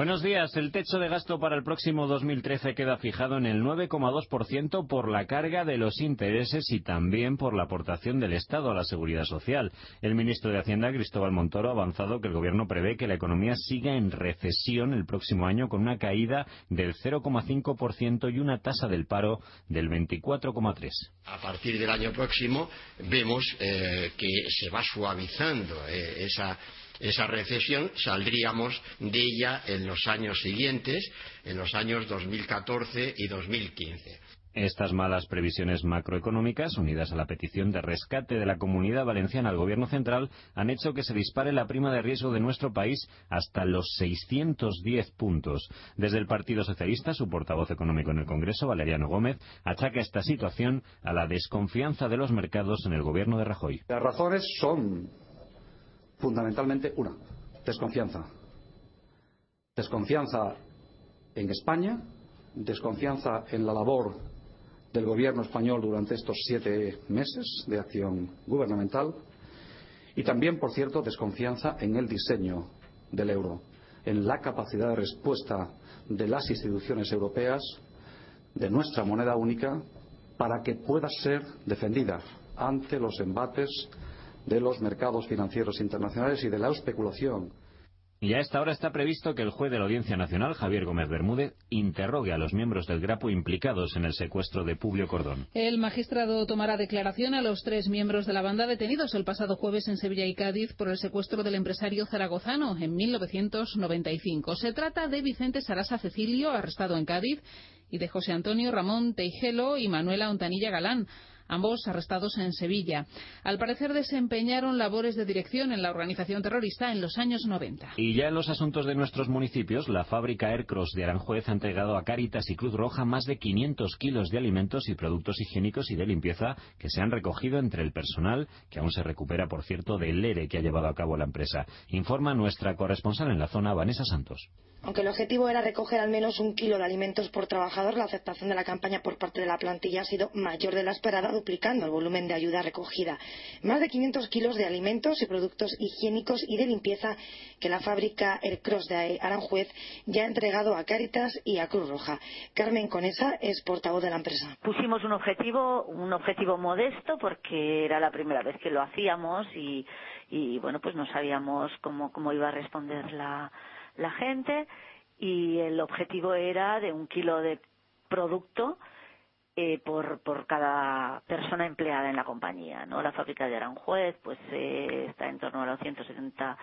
Buenos días. El techo de gasto para el próximo 2013 queda fijado en el 9,2% por la carga de los intereses y también por la aportación del Estado a la seguridad social. El ministro de Hacienda, Cristóbal Montoro, ha avanzado que el gobierno prevé que la economía siga en recesión el próximo año con una caída del 0,5% y una tasa del paro del 24,3%. A partir del año próximo vemos eh, que se va suavizando eh, esa esa recesión saldríamos de ella en los años siguientes, en los años 2014 y 2015. Estas malas previsiones macroeconómicas, unidas a la petición de rescate de la comunidad valenciana al gobierno central, han hecho que se dispare la prima de riesgo de nuestro país hasta los 610 puntos. Desde el Partido Socialista, su portavoz económico en el Congreso, Valeriano Gómez, achaca esta situación a la desconfianza de los mercados en el gobierno de Rajoy. Las razones son fundamentalmente una, desconfianza. Desconfianza en España, desconfianza en la labor del gobierno español durante estos siete meses de acción gubernamental y también, por cierto, desconfianza en el diseño del euro, en la capacidad de respuesta de las instituciones europeas, de nuestra moneda única, para que pueda ser defendida ante los embates de los mercados financieros internacionales y de la especulación. Y a esta hora está previsto que el juez de la Audiencia Nacional, Javier Gómez Bermúdez, interrogue a los miembros del Grapo implicados en el secuestro de Publio Cordón. El magistrado tomará declaración a los tres miembros de la banda detenidos el pasado jueves en Sevilla y Cádiz por el secuestro del empresario zaragozano en 1995. Se trata de Vicente Sarasa Cecilio, arrestado en Cádiz, y de José Antonio Ramón Teijelo y Manuela Ontanilla Galán ambos arrestados en Sevilla. Al parecer desempeñaron labores de dirección en la organización terrorista en los años 90. Y ya en los asuntos de nuestros municipios, la fábrica Aircross de Aranjuez ha entregado a Cáritas y Cruz Roja más de 500 kilos de alimentos y productos higiénicos y de limpieza que se han recogido entre el personal, que aún se recupera, por cierto, del ERE que ha llevado a cabo la empresa. Informa nuestra corresponsal en la zona, Vanessa Santos. Aunque el objetivo era recoger al menos un kilo de alimentos por trabajador, la aceptación de la campaña por parte de la plantilla ha sido mayor de la esperada, duplicando el volumen de ayuda recogida. Más de 500 kilos de alimentos y productos higiénicos y de limpieza que la fábrica Aircross de Aranjuez ya ha entregado a Cáritas y a Cruz Roja. Carmen Conesa es portavoz de la empresa. Pusimos un objetivo, un objetivo modesto porque era la primera vez que lo hacíamos y, bueno, pues no sabíamos cómo iba a responder la la gente y el objetivo era de un kilo de producto eh, por, por cada persona empleada en la compañía. ¿no? La fábrica de Aranjuez pues eh, está en torno a los 170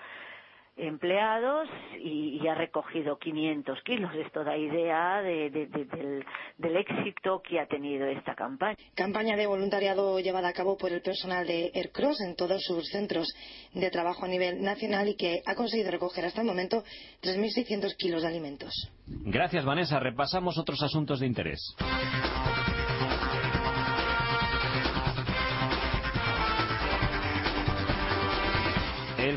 empleados y, ha recogido 500 kilos. Esto da idea del, éxito que ha tenido esta campaña. Campaña de voluntariado llevada a cabo por el personal de Aircross en todos sus centros de trabajo a nivel nacional y que ha conseguido recoger hasta el momento 3.600 kilos de alimentos. Gracias, Vanessa. Repasamos otros asuntos de interés.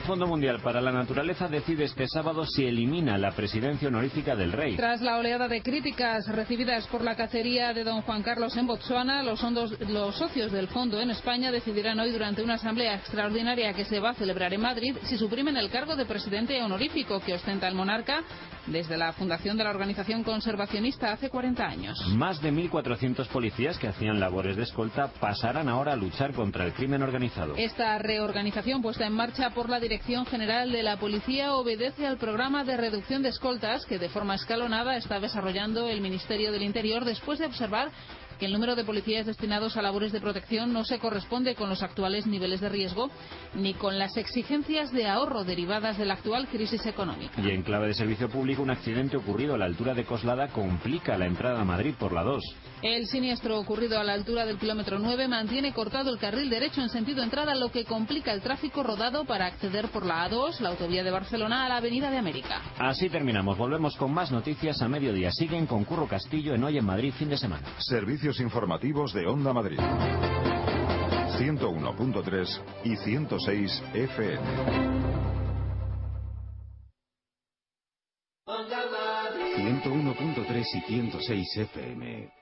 El Fondo Mundial para la Naturaleza decide este sábado si elimina la presidencia honorífica del rey. Tras la oleada de críticas recibidas por la cacería de don Juan Carlos en Botsuana, los, los socios del fondo en España decidirán hoy durante una asamblea extraordinaria que se va a celebrar en Madrid si suprimen el cargo de presidente honorífico que ostenta el monarca desde la fundación de la organización conservacionista hace 40 años. Más de 1.400 policías que hacían labores de escolta pasarán ahora a luchar contra el crimen organizado. Esta reorganización puesta en marcha por la Dirección General de la Policía obedece al programa de reducción de escoltas que de forma escalonada está desarrollando el Ministerio del Interior después de observar que el número de policías destinados a labores de protección no se corresponde con los actuales niveles de riesgo ni con las exigencias de ahorro derivadas de la actual crisis económica. Y en clave de servicio público, un accidente ocurrido a la altura de Coslada complica la entrada a Madrid por la 2. El siniestro ocurrido a la altura del kilómetro 9 mantiene cortado el carril derecho en sentido entrada, lo que complica el tráfico rodado para acceder por la A2, la autovía de Barcelona, a la Avenida de América. Así terminamos. Volvemos con más noticias a mediodía. Siguen con Curro Castillo en Hoy en Madrid, fin de semana. Servicios informativos de Onda Madrid. 101.3 y 106 FM. 101.3 y 106 FM.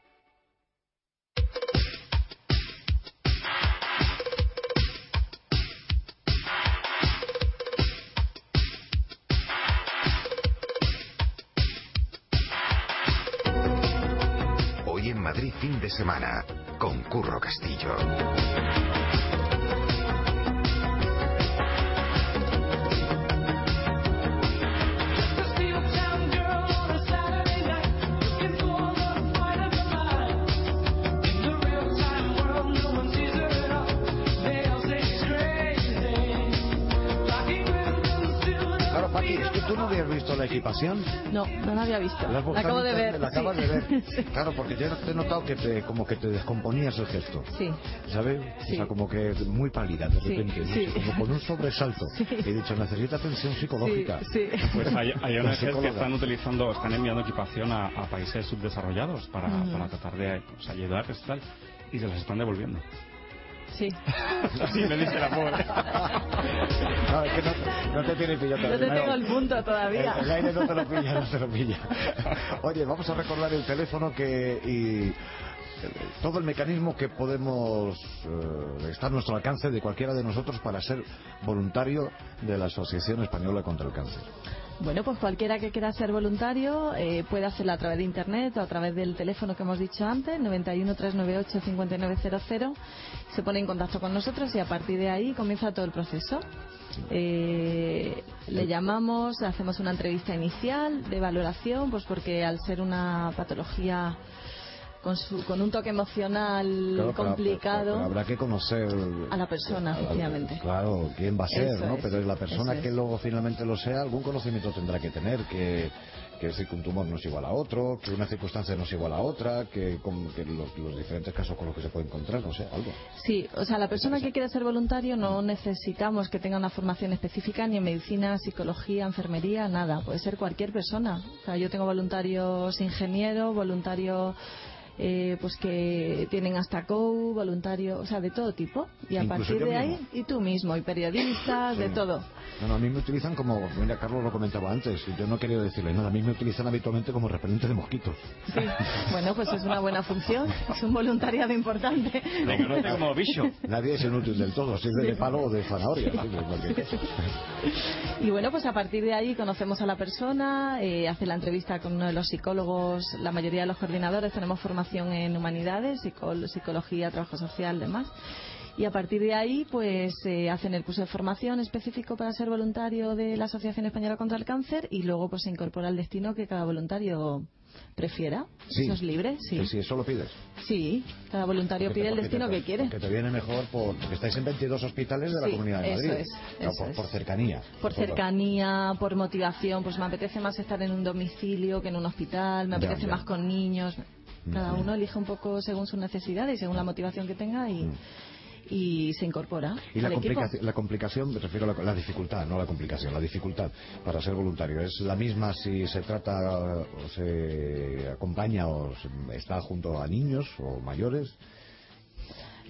Semana con Curro Castillo. No, no la había visto. La, acabo de ver. La acabas sí. de ver. Claro, porque yo te he notado que te, como que te descomponías el gesto. Sí. ¿Sabes? Sí. O sea, como que muy pálida de repente. sí. ¿no? Como con un sobresalto. He dicho, necesita atención psicológica. Sí, sí. Pues hay, hay ONGs que están utilizando, están enviando equipación a, a países subdesarrollados para, para tratar de o sea, ayudarles y tal, y se las están devolviendo. Sí. Así me dice la pobre. No, es que no, no te tiene pillado. No te tengo el punto todavía. El, el aire no te lo pilla, no te lo pilla. Oye, vamos a recordar el teléfono que y eh, todo el mecanismo que podemos eh, está a nuestro alcance de cualquiera de nosotros para ser voluntario de la Asociación Española contra el Cáncer. Bueno, pues cualquiera que quiera ser voluntario eh, puede hacerlo a través de internet o a través del teléfono que hemos dicho antes, 91 398 5900. Se pone en contacto con nosotros y a partir de ahí comienza todo el proceso. Eh, le llamamos, hacemos una entrevista inicial de valoración, pues porque al ser una patología con, su- con un toque emocional Claro, complicado pero habrá que conocer a la persona, a- efectivamente. Claro, quién va a ser, Eso ¿no? es, Pero es la persona que luego finalmente lo sea, algún conocimiento tendrá que tener, que, que decir, que un tumor no es igual a otro, que una circunstancia no es igual a otra, que, con- que los, los diferentes casos con los que se puede encontrar, no sé, algo. Sí, o sea, la persona que quiere ser voluntario no necesitamos que tenga una formación específica ni en medicina, psicología, enfermería, nada. Puede ser cualquier persona. O sea, yo tengo voluntarios ingenieros, voluntarios eh, pues que tienen hasta COU, voluntarios, o sea, de todo tipo. Y a Incluso partir de ahí, y tú mismo, y periodistas, de todo. No, no, a mí me utilizan como, mira, Carlos lo comentaba antes, yo no quería decirle nada, a mí me utilizan habitualmente como repelente de mosquitos. Sí. Bueno, pues es una buena función, es un voluntariado importante. como bicho. Nadie es inútil del todo, si es de palo o de zanahoria. Y bueno, pues a partir de ahí conocemos a la persona, eh, hace la entrevista con uno de los psicólogos, la mayoría de los coordinadores tenemos formación en humanidades, psicol- psicología, trabajo social, demás. Y a partir de ahí, pues eh, hacen el curso de formación específico para ser voluntario de la Asociación Española contra el Cáncer y luego pues se incorpora al destino que cada voluntario prefiera. Sí. Eso es libre, sí. Sí, sí, eso lo pides. Sí, cada voluntario Porque pide te- el destino te- que quiere. Que te viene mejor por, porque estáis en 22 hospitales de la Comunidad de eso Madrid. es, No, eso por, es. por cercanía. Por cercanía, por motivación, pues me apetece más estar en un domicilio que en un hospital, me apetece ya. más con niños. Cada uno elige un poco según sus necesidades y según la motivación que tenga y, y se incorpora Y la al equipo. complicación, la complicación, me refiero a la, la dificultad, no la complicación, la dificultad para ser voluntario. ¿Es la misma si se trata o se acompaña o se- está junto a niños o mayores?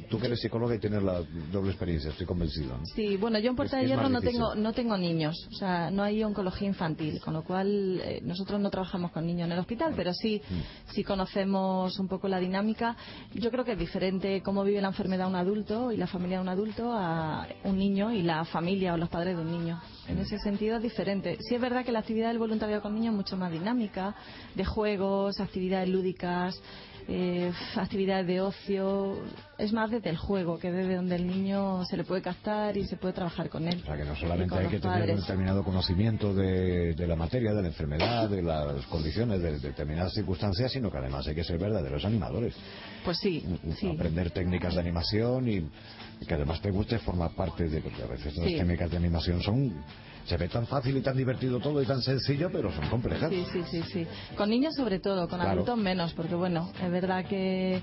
Tú que eres psicóloga y tienes la doble experiencia, estoy convencido. ¿no? Sí, bueno, yo en Puerta Es- de Hierro no tengo, no tengo niños, o sea, no hay oncología infantil, con lo cual eh, nosotros no trabajamos con niños en el hospital, pero sí, Mm. sí conocemos un poco la dinámica. Yo creo que es diferente cómo vive la enfermedad un adulto y la familia de un adulto a un niño y la familia o los padres de un niño. En ese sentido es diferente. Sí es verdad que la actividad del voluntariado con niños es mucho más dinámica, de juegos, actividades lúdicas, eh, actividades de ocio, es más desde el juego, que desde donde el niño se le puede captar y se puede trabajar con él. O sea, que no solamente hay que tener un determinado conocimiento de, de la materia, de la enfermedad, de las condiciones, de determinadas circunstancias, sino que además hay que ser verdaderos animadores. Pues sí, sí. Aprender técnicas de animación y, y que además te guste formar parte de... Porque a veces las Sí. técnicas de animación son... Se ve tan fácil y tan divertido todo y tan sencillo, pero son complejas. Sí, sí, sí, sí. Con niños sobre todo, con Claro. adultos menos, porque bueno, es verdad que,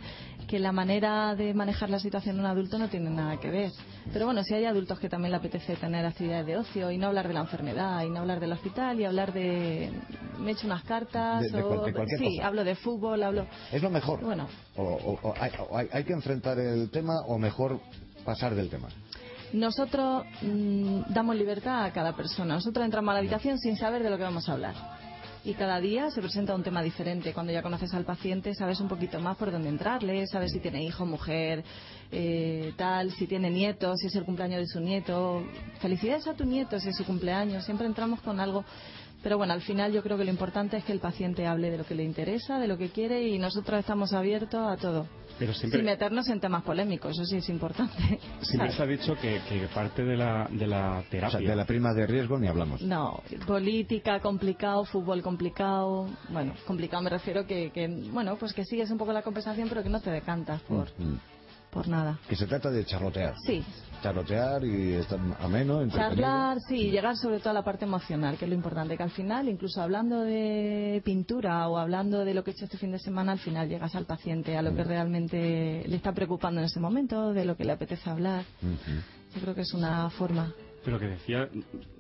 que la manera de manejar la situación de un adulto no tiene nada que ver. Pero bueno, si hay adultos que también le apetece tener actividades de ocio y no hablar de la enfermedad y no hablar del hospital y hablar de... me echo unas cartas De- de o... cual- de cualquier sí, cosa. hablo de fútbol, hablo... Es lo mejor. Bueno, O, o- o hay, o hay- hay que enfrentar el tema o mejor pasar del tema. Nosotros mm, damos libertad a cada persona. Nosotros entramos a la habitación sin saber de lo que vamos a hablar. Y cada día se presenta un tema diferente. Cuando ya conoces al paciente, sabes un poquito más por dónde entrarle, sabes si tiene hijo, mujer, eh, tal, si tiene nietos, si es el cumpleaños de su nieto. Felicidades a tu nieto si es su cumpleaños. Siempre entramos con algo. Pero bueno, al final yo creo que lo importante es que el paciente hable de lo que le interesa, de lo que quiere y nosotros estamos abiertos a todo. Pero siempre, Sin meternos en temas polémicos, eso sí es importante. siempre se ha dicho que, que parte de la, de la O terapia. sea, de la prima de riesgo ni hablamos. No, política complicado, fútbol complicado. Bueno, complicado me refiero que, que, bueno, pues que sigues un poco la conversación, pero que no te decantas por, Mm. Por nada. Que se trata de charlotear. Sí, Charlotear y estar ameno, charlar, sí, llegar sobre todo a la parte emocional, que es lo importante, que al final, incluso hablando de pintura o hablando de lo que he hecho este fin de semana, al final llegas al paciente, a lo que realmente le está preocupando en ese momento, de lo que le apetece hablar. Yo creo que es una forma. Pero que decía,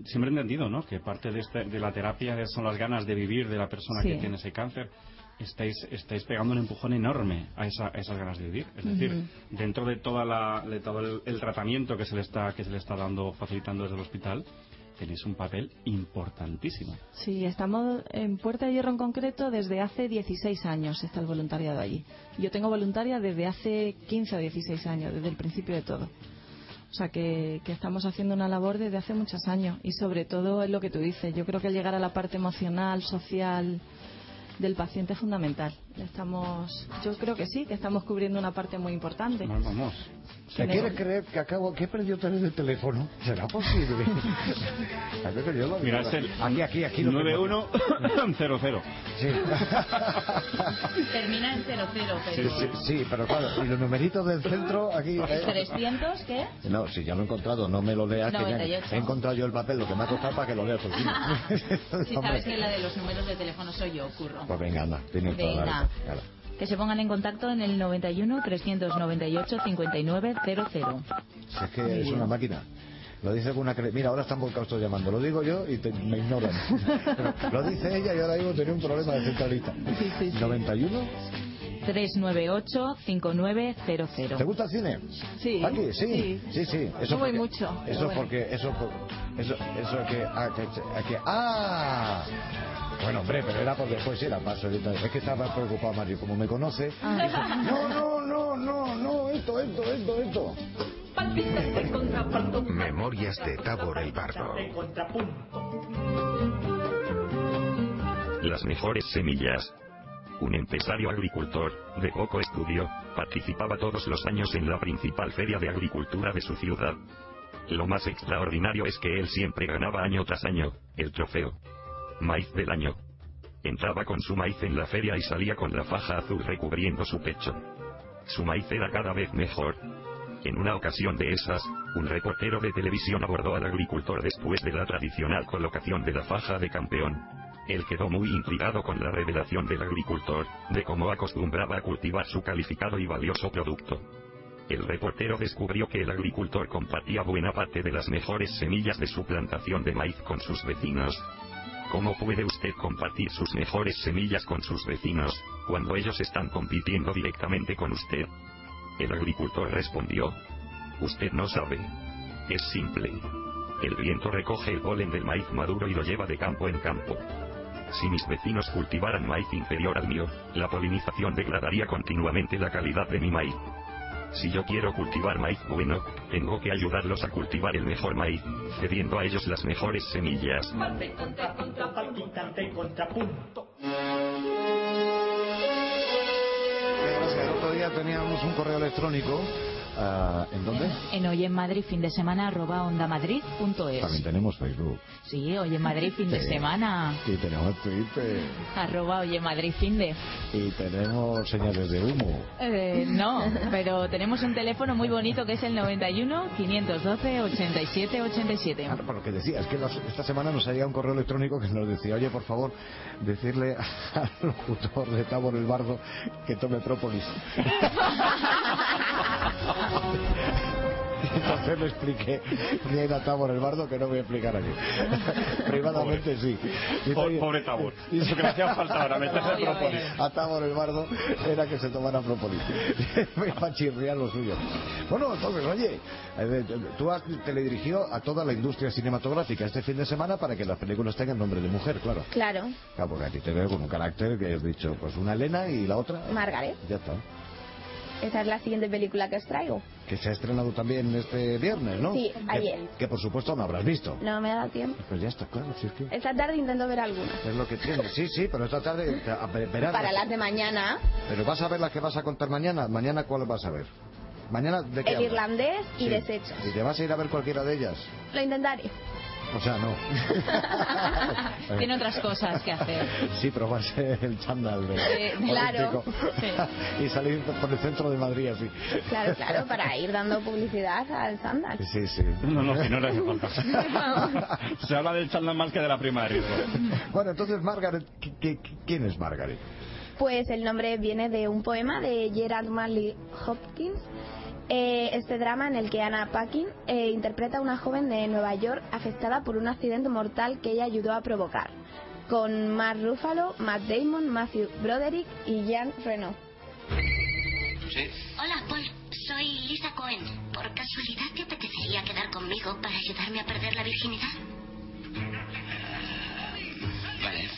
siempre he entendido, ¿no? Que parte de, este- de la terapia son las ganas de vivir de la persona Sí. que tiene ese cáncer. Estáis, estáis pegando un empujón enorme a, esa- a esas ganas de vivir. Es decir, dentro de, toda la, de todo el, el tratamiento que se le está que se le está dando, facilitando desde el hospital, tenéis un papel importantísimo. Sí, estamos en Puerta de Hierro en concreto desde hace 16 años está el voluntariado allí. Yo tengo voluntaria desde hace 15 o 16 años, desde el principio de todo. O sea que, que estamos haciendo una labor desde hace muchos años y sobre todo es lo que tú dices. Yo creo que llegar a la parte emocional, social del paciente es fundamental. Estamos, yo creo que sí, que estamos cubriendo una parte muy importante. Vamos, vamos. ¿Me quieres creer que acabo que he perdido otra vez el teléfono? ¿Será posible? A ver, yo lo Mira, es el Aquí, aquí, aquí. lo tengo. 9100. Sí. Termina en 00, Sí, pero... sí, sí, pero claro, y los numeritos del centro aquí... eh, ¿300 qué? No, si ya lo he encontrado, no me lo leas. que ya 98. he encontrado yo el papel, lo que me ha costado para que lo leas tú. Si sabes que la de los números de teléfono soy yo, curro. Pues venga, anda, tienes toda la Que se pongan en contacto en el 91 398 5900. Si es que es una máquina. Lo dice con una cre- Mira, ahora están volcados todos llamando. Lo digo yo y te- me ignoran. Pero lo dice ella y ahora mismo tenía un problema de centralita. 91. 398 5900. ¿Te gusta el cine? Sí. Aquí, sí. Sí, sí. No voy porque- mucho, Eso bueno. porque. Eso, eso, eso que, ah, que, que- ¡Ah! Bueno, hombre, pero era por después, era paso. Es que estaba preocupado Mario, como me conoce. Ah. dice, no, no, no, no, no, esto, esto, esto, esto. Memorias de Tabor el Bardo. Las mejores semillas. Un empresario agricultor, de poco estudio, participaba todos los años en la principal feria de agricultura de su ciudad. Lo más extraordinario es que él siempre ganaba año tras año, el trofeo. Maíz del año. Entraba con su maíz en la feria y salía con la faja azul recubriendo su pecho. Su maíz era cada vez mejor. En una ocasión de esas, un reportero de televisión abordó al agricultor después de la tradicional colocación de la faja de campeón. Él quedó muy intrigado con la revelación del agricultor, de cómo acostumbraba a cultivar su calificado y valioso producto. El reportero descubrió que el agricultor compartía buena parte de las mejores semillas de su plantación de maíz con sus vecinos. ¿Cómo puede usted compartir sus mejores semillas con sus vecinos, cuando ellos están compitiendo directamente con usted? El agricultor respondió. Usted no sabe. Es simple. El viento recoge el polen del maíz maduro y lo lleva de campo en campo. Si mis vecinos cultivaran maíz inferior al mío, la polinización degradaría continuamente la calidad de mi maíz. Si yo quiero cultivar maíz bueno, tengo que ayudarlos a cultivar el mejor maíz, cediendo a ellos las mejores semillas. El otro día teníamos un correo electrónico Ah, ¿En dónde? En Hoy en Madrid fin de semana arroba ondamadrid.es. También tenemos Facebook. Sí, Hoy en Madrid fin de Sí. semana Y tenemos Twitter. arroba Hoy en Madrid fin de. Y tenemos señales de humo. Eh, no, pero tenemos un teléfono muy bonito que es el 91 512 87 87. Ah, Por lo que decía, es que nos- esta semana nos ha llegado un correo electrónico que nos decía, oye, por favor, decirle al locutor de Tabor el Bardo que tome própolis. Entonces le expliqué quién era Tabor el Bardo, que no voy a explicar aquí. Privadamente sí. Y Po- oye, pobre Tabor. y- Eso que le hacía falta ahora, meterse Oye, própolis. A Tabor el Bardo era que se tomara própolis. Me iba a chirriar lo suyo. Bueno, entonces, oye, eh, tú has teledirigido a toda la industria cinematográfica este fin de semana para que las películas tengan nombre de mujer, claro. Claro, Claro, porque a ti te veo con un carácter que has dicho, pues una Elena y la otra. Margaret. Ya está. Esa es la siguiente película que os traigo. Que se ha estrenado también este viernes, ¿no? Sí, Que- ayer. Que, por supuesto no habrás visto. No me ha dado tiempo. Pues ya está, claro, si es que Esta tarde intento ver alguna. es lo que tiene. Sí, sí, pero esta tarde, verás. Para las de mañana, Pero vas a ver las que vas a contar mañana. ¿Mañana cuál vas a ver? ¿Mañana de qué El hablas? Irlandés y Sí. Desechos. ¿Y te vas a ir a ver cualquiera de ellas? Lo intentaré. O sea, no. Tiene otras cosas que hacer. Sí, probarse el chándal de Eh, claro. olímpico. y salir por el centro de Madrid así. Claro, claro, para ir dando publicidad al Sandal. Sí, sí. No, no, que no le hace falta. Se habla del chándal más que de la prima de riesgo. Bueno, entonces, Margaret, ¿qui- qui- ¿quién es Margaret? Pues el nombre viene de un poema de Gerard Manley Hopkins. Eh, este drama en el que Anna Paquin eh, interpreta a una joven de Nueva York afectada por un accidente mortal que ella ayudó a provocar, con Mark Ruffalo, Matt Damon, Matthew Broderick y Jean Reno. Sí. Hola, Paul. Soy Lisa Cohen. ¿Por casualidad te apetecería quedar conmigo para ayudarme a perder la virginidad? Vale.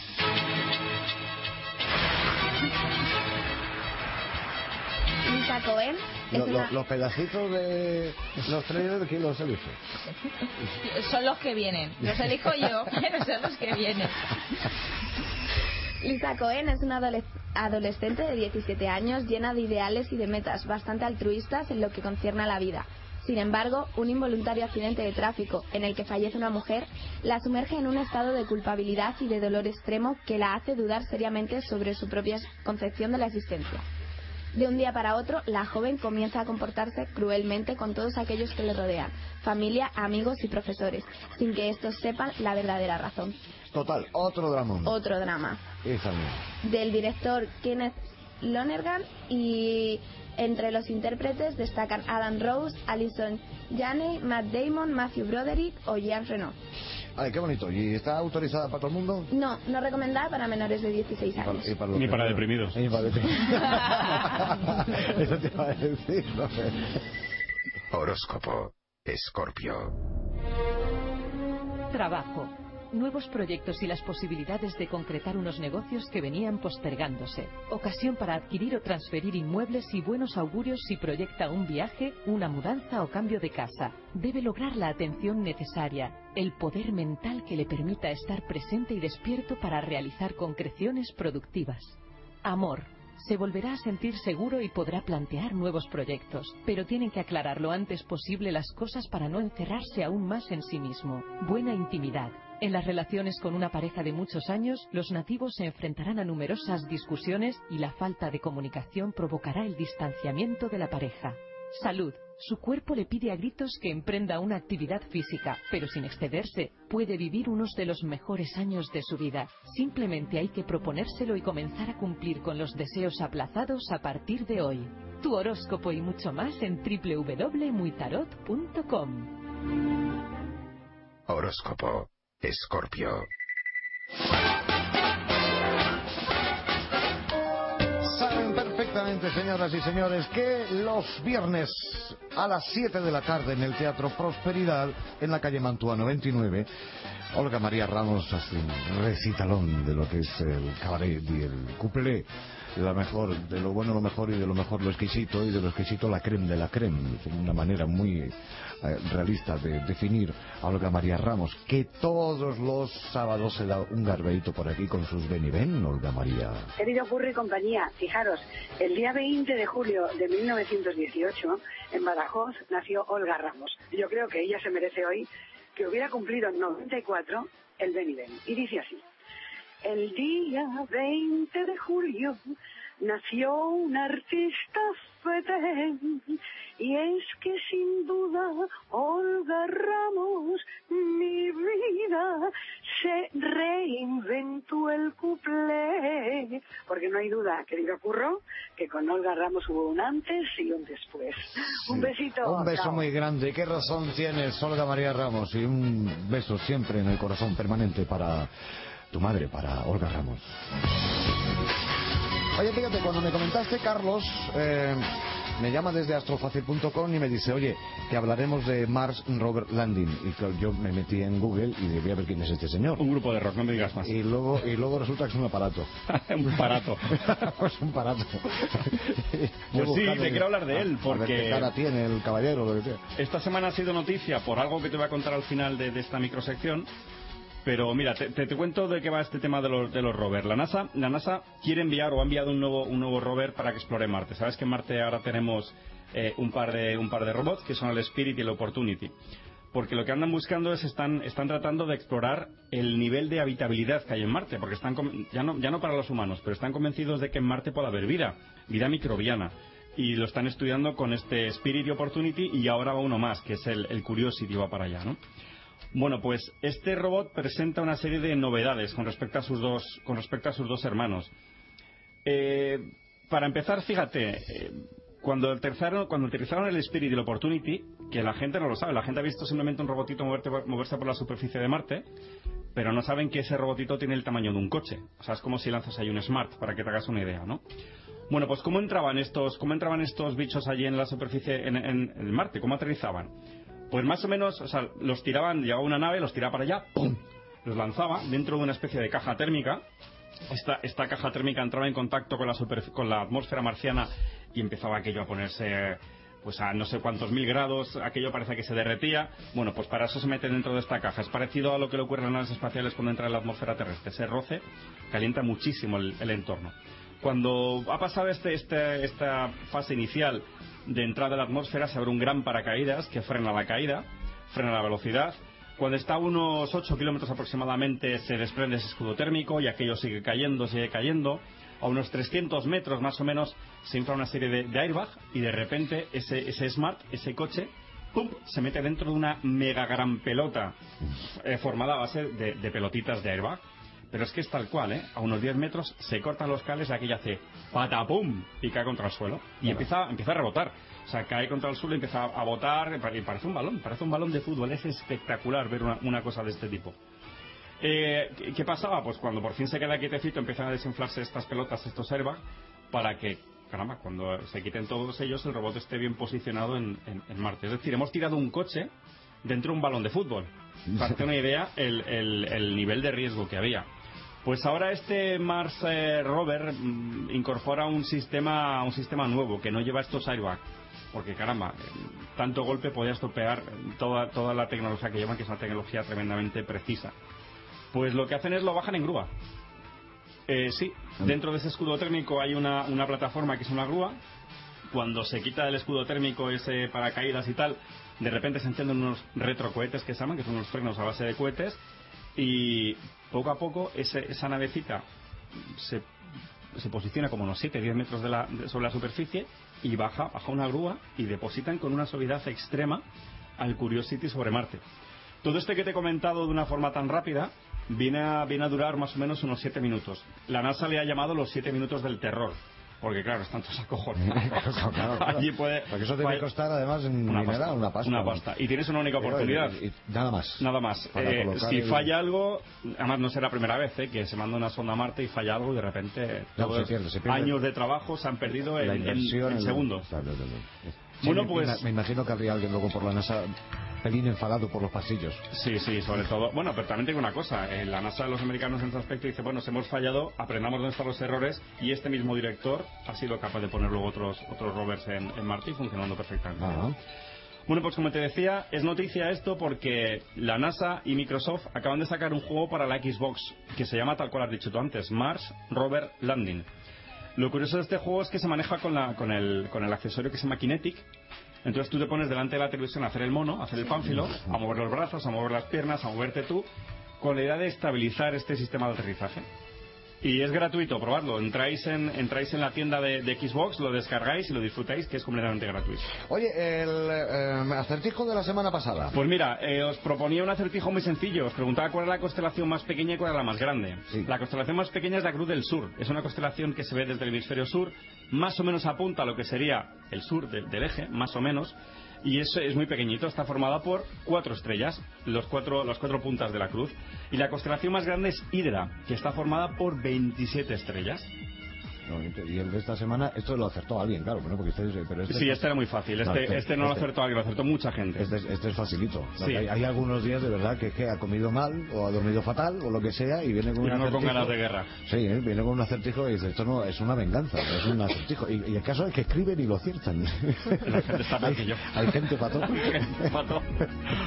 Lisa Cohen lo- los pedacitos de los trailers, ¿quién los elige? Son los que vienen. Los elijo yo, pero son los que vienen. Lisa Cohen es una adole- adolescente de 17 años llena de ideales y de metas, bastante altruistas en lo que concierne a la vida. Sin embargo, un involuntario accidente de tráfico en el que fallece una mujer la sumerge en un estado de culpabilidad y de dolor extremo que la hace dudar seriamente sobre su propia concepción de la existencia. De un día para otro, la joven comienza a comportarse cruelmente con todos aquellos que le rodean, familia, amigos y profesores, sin que estos sepan la verdadera razón. Total, otro drama. Otro drama del director Kenneth Lonergan y entre los intérpretes destacan Adam Rose, Alison Janney, Matt Damon, Matthew Broderick o Jean Reno. Ay, qué bonito. ¿Y está autorizada para todo el mundo? No, no recomendada para menores de 16 Y para- años. y para Ni que- para deprimidos. Ni para deprimidos. Eso te iba a decir. ¿no? Horóscopo. Escorpio. Trabajo. Nuevos proyectos y las posibilidades de concretar unos negocios que venían postergándose. Ocasión para adquirir o transferir inmuebles y buenos augurios si proyecta un viaje, una mudanza o cambio de casa. Debe lograr la atención necesaria, el poder mental que le permita estar presente y despierto para realizar concreciones productivas. Amor. Se volverá a sentir seguro y podrá plantear nuevos proyectos, pero tienen que aclarar lo antes posible las cosas para no encerrarse aún más en sí mismo. Buena intimidad. En las relaciones con una pareja de muchos años, los nativos se enfrentarán a numerosas discusiones y la falta de comunicación provocará el distanciamiento de la pareja. Salud. Su cuerpo le pide a gritos que emprenda una actividad física, pero sin excederse. Puede vivir unos de los mejores años de su vida. Simplemente hay que proponérselo y comenzar a cumplir con los deseos aplazados a partir de hoy. Tu horóscopo y mucho más en www.muitarot.com. Horóscopo. Escorpio. Señoras y señores, que los viernes a las 7 de la tarde en el Teatro Prosperidad, en la calle Mantua 99, Olga María Ramos hace un recitalón de lo que es el cabaret y el couplé. La mejor, de lo bueno lo mejor y de lo mejor lo exquisito y de lo exquisito la creme de la creme. Es una manera muy eh, realista de definir a Olga María Ramos, que todos los sábados se da un garbeito por aquí con sus ven y ven, Olga María. Querido Curry compañía, fijaros, el día 20 de julio de 1918, en, Bada- Badajoz nació Olga Ramos. Yo creo que ella se merece hoy que hubiera cumplido en 94 el Beni. Y dice así. El día 20 de julio nació un artista fetén y es que sin duda Olga Ramos, mi vida, se reinventó el cuplé. Porque no hay duda, querido Curro, que con Olga Ramos hubo un antes y un después. Un besito. Un beso chao. muy grande. ¿Qué razón tienes, Olga María Ramos? Y un beso siempre en el corazón permanente para tu madre, para Olga Ramos. Oye, fíjate, cuando me comentaste, Carlos, eh, me llama desde astrofacil.com y me dice, oye, que hablaremos de Mars Robert Landing. Y claro, yo me metí en Google y debía ver quién es este señor. Un grupo de rock, no me digas más. Y luego, y luego resulta que es un aparato. un aparato. es un aparato. Pues sí, te quiero hablar de él, A ver qué porque cara tiene el caballero, lo que sea. esta semana ha sido noticia por algo que te voy a contar al final de, de esta microsección. Pero mira, te, cuento de qué va este tema de los, de los rovers. La NASA, la NASA quiere enviar o ha enviado un nuevo, un nuevo rover para que explore Marte. Sabes que en Marte ahora tenemos eh, un, par de, un par de robots que son el Spirit y el Opportunity. Porque lo que andan buscando es, están, están tratando de explorar el nivel de habitabilidad que hay en Marte. Porque están, ya no, ya no para los humanos, pero están convencidos de que en Marte puede haber vida, vida microbiana. Y lo están estudiando con este Spirit y Opportunity y ahora va uno más, que es el, el Curiosity, va para allá, ¿no? Bueno, pues este robot presenta una serie de novedades con respecto a sus dos, con respecto a sus dos hermanos. Eh, para empezar, fíjate, eh, cuando, utilizaron, cuando utilizaron el Spirit y el Opportunity, que la gente no lo sabe, la gente ha visto simplemente un robotito moverte- moverse por la superficie de Marte, pero no saben que ese robotito tiene el tamaño de un coche. O sea, es como si lanzas ahí un Smart, para que te hagas una idea, ¿no? Bueno, pues ¿cómo entraban estos, cómo entraban estos bichos allí en la superficie, en, en- en Marte? ¿Cómo aterrizaban? Pues más o menos, o sea, los tiraban, llegaba una nave, los tiraba para allá, ¡pum! Los lanzaba dentro de una especie de caja térmica. Esta, esta caja térmica entraba en contacto con la, superf- con la atmósfera marciana y empezaba aquello a ponerse pues a no sé cuántos mil grados, aquello parece que se derretía. Bueno, pues para eso se mete dentro de esta caja. Es parecido a lo que le ocurre a las naves espaciales cuando entra en la atmósfera terrestre. Ese roce calienta muchísimo el, el entorno. Cuando ha pasado este, este- esta fase inicial de entrada de la atmósfera, se abre un gran paracaídas que frena la caída, frena la velocidad. Cuando está a unos 8 kilómetros aproximadamente se desprende ese escudo térmico y aquello sigue cayendo, sigue cayendo. A unos 300 metros más o menos se infla una serie de, de airbag y de repente ese, ese Smart, ese coche, ¡pum! se mete dentro de una mega gran pelota eh, formada a base de, de pelotitas de airbag. Pero es que es tal cual, ¿eh? A unos 10 metros se cortan los cables y aquella hace patapum y cae contra el suelo. Y empieza, empieza a rebotar. O sea, cae contra el suelo y empieza a botar. Y parece un balón, parece un balón de fútbol. Es espectacular ver una, una cosa de este tipo. Eh, ¿qué- ¿Qué pasaba? Pues cuando por fin se queda quietecito empiezan a desinflarse estas pelotas, estos airbags, para que, caramba, cuando se quiten todos ellos el robot esté bien posicionado en, en- en Marte. Es decir, hemos tirado un coche dentro de un balón de fútbol. Para hacer una idea el, el- el nivel de riesgo que había. Pues ahora este Mars eh, Rover mm, incorpora un sistema, un sistema nuevo que no lleva estos airbags. Porque caramba, eh, tanto golpe podía estropear toda, toda la tecnología que llevan, que es una tecnología tremendamente precisa. Pues lo que hacen es lo bajan en grúa. Eh, sí, dentro de ese escudo térmico hay una, una plataforma que es una grúa. Cuando se quita el escudo térmico ese paracaídas y tal, de repente se encienden unos retrocohetes que se llaman, que son unos frenos a base de cohetes, y poco a poco ese- esa navecita se, se posiciona como unos 7-10 metros de la- sobre la superficie y baja, baja una grúa y depositan con una suavidad extrema al Curiosity sobre Marte. Todo este que te he comentado de una forma tan rápida viene a, viene a durar más o menos unos 7 minutos. La NASA le ha llamado los 7 minutos del terror. Porque claro, están todos acojonados. Claro, claro. Allí puede, Porque eso debe puede- costar además en una pasta, una pasta. una pasta. Y tienes una única oportunidad. y- y nada más. Nada más. Eh, si el- falla algo, además no será la primera vez eh, que se manda una sonda a Marte y falla algo y de repente No, todos se pierde, se pierde. años de trabajo se han perdido en, en- en segundos. Claro. Bueno, pues- Me imagino que habría alguien luego por la NASA pelín enfadado por los pasillos. Sí, sí, sobre todo. Bueno, pero también tengo una cosa. En la NASA, los americanos en este aspecto dicen, bueno, si hemos fallado, aprendamos dónde están los errores y este mismo director ha sido capaz de poner luego otros, otros rovers en, en Marte y funcionando perfectamente. Bueno, pues como te decía, es noticia esto porque la NASA y Microsoft acaban de sacar un juego para la Xbox que se llama, tal cual has dicho tú antes, Mars Rover Landing. Lo curioso de este juego es que se maneja con, la- con el, con el accesorio que se llama Kinetic. Entonces tú te pones delante de la televisión a hacer el mono, a hacer el pánfilo, a mover los brazos, a mover las piernas, a moverte tú, con la idea de estabilizar este sistema de aterrizaje. Y es gratuito probarlo. Entráis en, entráis en la tienda de, de Xbox, lo descargáis y lo disfrutáis, que es completamente gratuito. Oye, el eh, acertijo de la semana pasada. Pues mira, eh, os proponía un acertijo muy sencillo. Os preguntaba cuál es la constelación más pequeña y cuál es la más grande. La constelación más pequeña es la Cruz del Sur. Es una constelación que se ve desde el hemisferio sur. Más o menos apunta a lo que sería el sur del eje, más o menos. Y es, es muy pequeñito. Está formada por cuatro estrellas, los cuatro, las cuatro puntas de la cruz. Y la constelación más grande es Hidra, que está formada por 27 estrellas. No, y el de esta semana, esto lo acertó alguien, claro, bueno, porque este, pero este Sí, este era muy fácil. Este, este no lo acertó alguien, lo acertó mucha gente. Este, es- este es facilito. Sí. Hay, hay algunos días de verdad que, que ha comido mal o ha dormido fatal o lo que sea y viene con Y un con acertijo. ganas de guerra. Sí, ¿eh? viene con un acertijo y dice, esto no es una venganza, es un acertijo. Y, y el caso es que escriben y lo aciertan. La gente está peor que yo. Hay gente. Pato.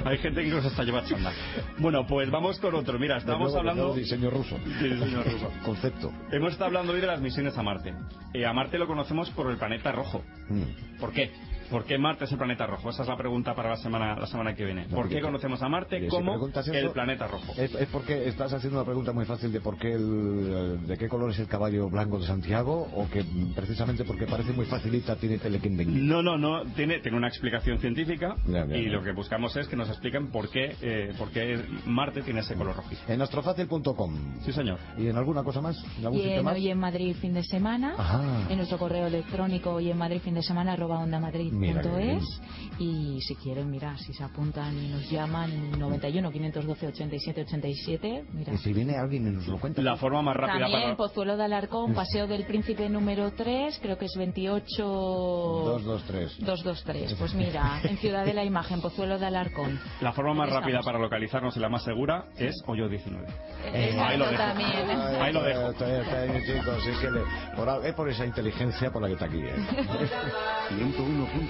Hay gente que incluso hasta lleva chanda. Bueno, pues vamos con otro. Mira, De de hablando... nuevo diseño ruso. Diseño ruso. Concepto. Hemos estado hablando hoy de las misiones a Marte. Eh, a Marte lo conocemos por el planeta rojo. Mm. ¿Por qué? ¿Por qué Marte es el planeta rojo? Esa es la pregunta para la semana, la semana que viene. ¿Por qué conocemos a Marte si como preguntas el eso, planeta rojo? Es, es porque estás haciendo una pregunta muy fácil de por qué el, de qué color es el caballo blanco de Santiago o que precisamente porque parece muy facilita tiene telequinding. No, no, no. Tiene, tiene una explicación científica Ya, ya, y ya. lo que buscamos es que nos expliquen por qué, eh, por qué Marte tiene ese color rojizo. En astrofacil.com. Sí, señor. ¿Y en alguna cosa más? ¿En algún Y en más? Hoy en Madrid fin de semana, Ajá. en nuestro correo electrónico hoy en Madrid fin de semana arroba Mira qué www.radiomaria.es y si quieren, mira, si se apuntan y nos llaman 91 512 87 87, mira. Y si viene alguien y nos lo cuenta. La forma más rápida También, para... Pozuelo de Alarcón, Paseo del Príncipe número 3, creo que es 28... 223. 223, pues mira, en Ciudad de la Imagen, Pozuelo de Alarcón. La forma más rápida estamos? para localizarnos y la más segura es Hoyo 19. Eh, ahí lo dejo. También. Ahí lo dejo. chicos, es que por, es por esa inteligencia por la que está aquí. 101.4 ¿eh?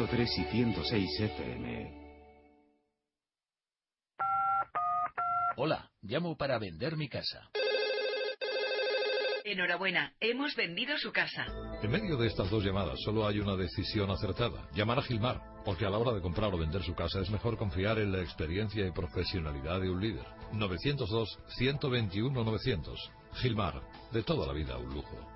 103 y 106 FM. Hola, llamo para vender mi casa. Enhorabuena, hemos vendido su casa. En medio de estas dos llamadas solo hay una decisión acertada. Llamar a Gilmar, porque a la hora de comprar o vender su casa es mejor confiar en la experiencia y profesionalidad de un líder. 902-121-900. Gilmar, de toda la vida un lujo.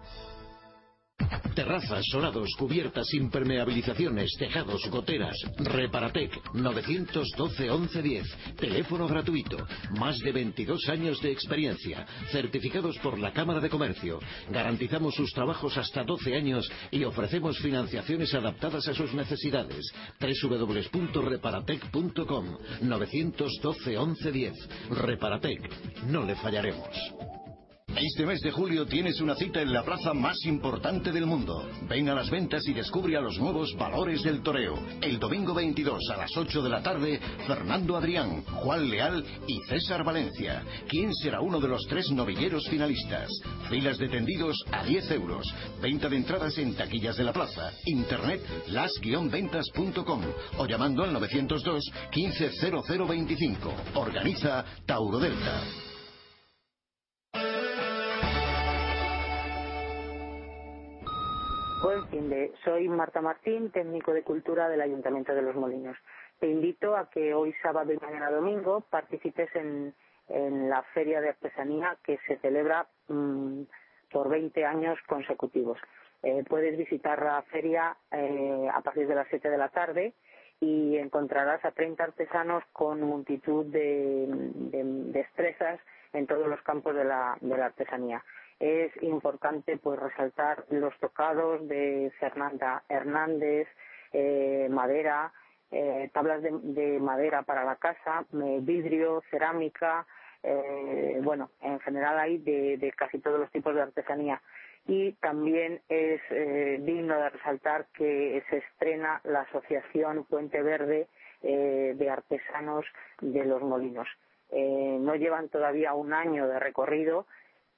Terrazas, solados, cubiertas, impermeabilizaciones, tejados, goteras. Reparatec 912 1110. Teléfono gratuito. Más de 22 años de experiencia. Certificados por la Cámara de Comercio. Garantizamos sus trabajos hasta 12 años y ofrecemos financiaciones adaptadas a sus necesidades. www.reparatec.com 912 1110. Reparatec. No le fallaremos. Este mes de julio tienes una cita en la plaza más importante del mundo. Ven a las ventas y descubre a los nuevos valores del toreo. El domingo 22 a las 8 de la tarde, Fernando Adrián, Juan Leal y César Valencia. ¿Quién será uno de los tres novilleros finalistas? Filas de tendidos a 10 euros. Venta de entradas en taquillas de la plaza. Internet las-ventas.com o llamando al 902 150025. Organiza Tauro Delta. De. Soy Marta Martín, técnico de cultura del Ayuntamiento de Los Molinos. Te invito a que hoy sábado y mañana domingo participes en, en la feria de artesanía que se celebra mm, por 20 años consecutivos. Eh, puedes visitar la feria eh, a partir de las 7 de la tarde y encontrarás a 30 artesanos con multitud de, de destrezas en todos los campos de la, de la artesanía. Es importante pues resaltar los tocados de Fernanda Hernández, eh, madera, eh, tablas de, de madera para la casa, eh, vidrio, cerámica, eh, bueno, en general hay de, de casi todos los tipos de artesanía. Y también es eh, digno de resaltar que se estrena la Asociación Puente Verde de Artesanos de los Molinos. No llevan todavía un año de recorrido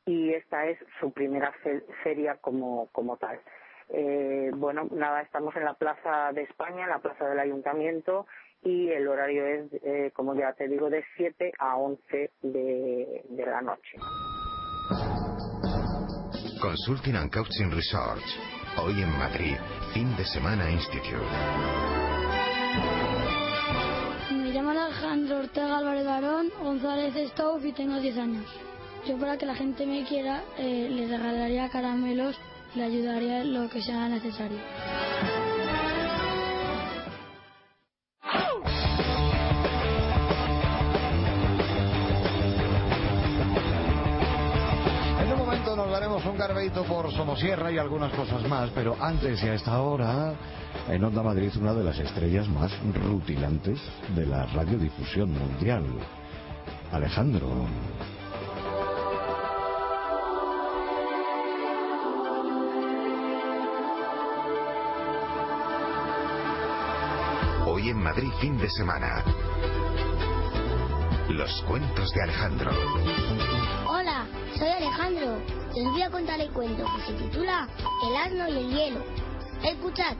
y esta es su primera fe- feria como, como tal. Eh, bueno, nada, estamos en la Plaza de España, en la Plaza del Ayuntamiento y el horario es, eh, como ya te digo, de 7 a 11 de, de la noche. Consulting and Coaching Research. Hoy en Madrid, fin de semana Institute. Me llamo Alejandro Ortega Álvarez Barón González Stouff y tengo 10 años. Yo para que la gente me quiera eh, le regalaría caramelos, le ayudaría lo que sea necesario. En un momento nos daremos un garbeito por Somosierra y algunas cosas más, pero antes y a esta hora, en Onda Madrid, una de las estrellas más rutilantes de la radiodifusión mundial, Alejandro. Madrid fin de semana. Los cuentos de Alejandro. Hola, soy Alejandro. Les voy a contar el cuento que se titula El asno y el hielo. Escuchad.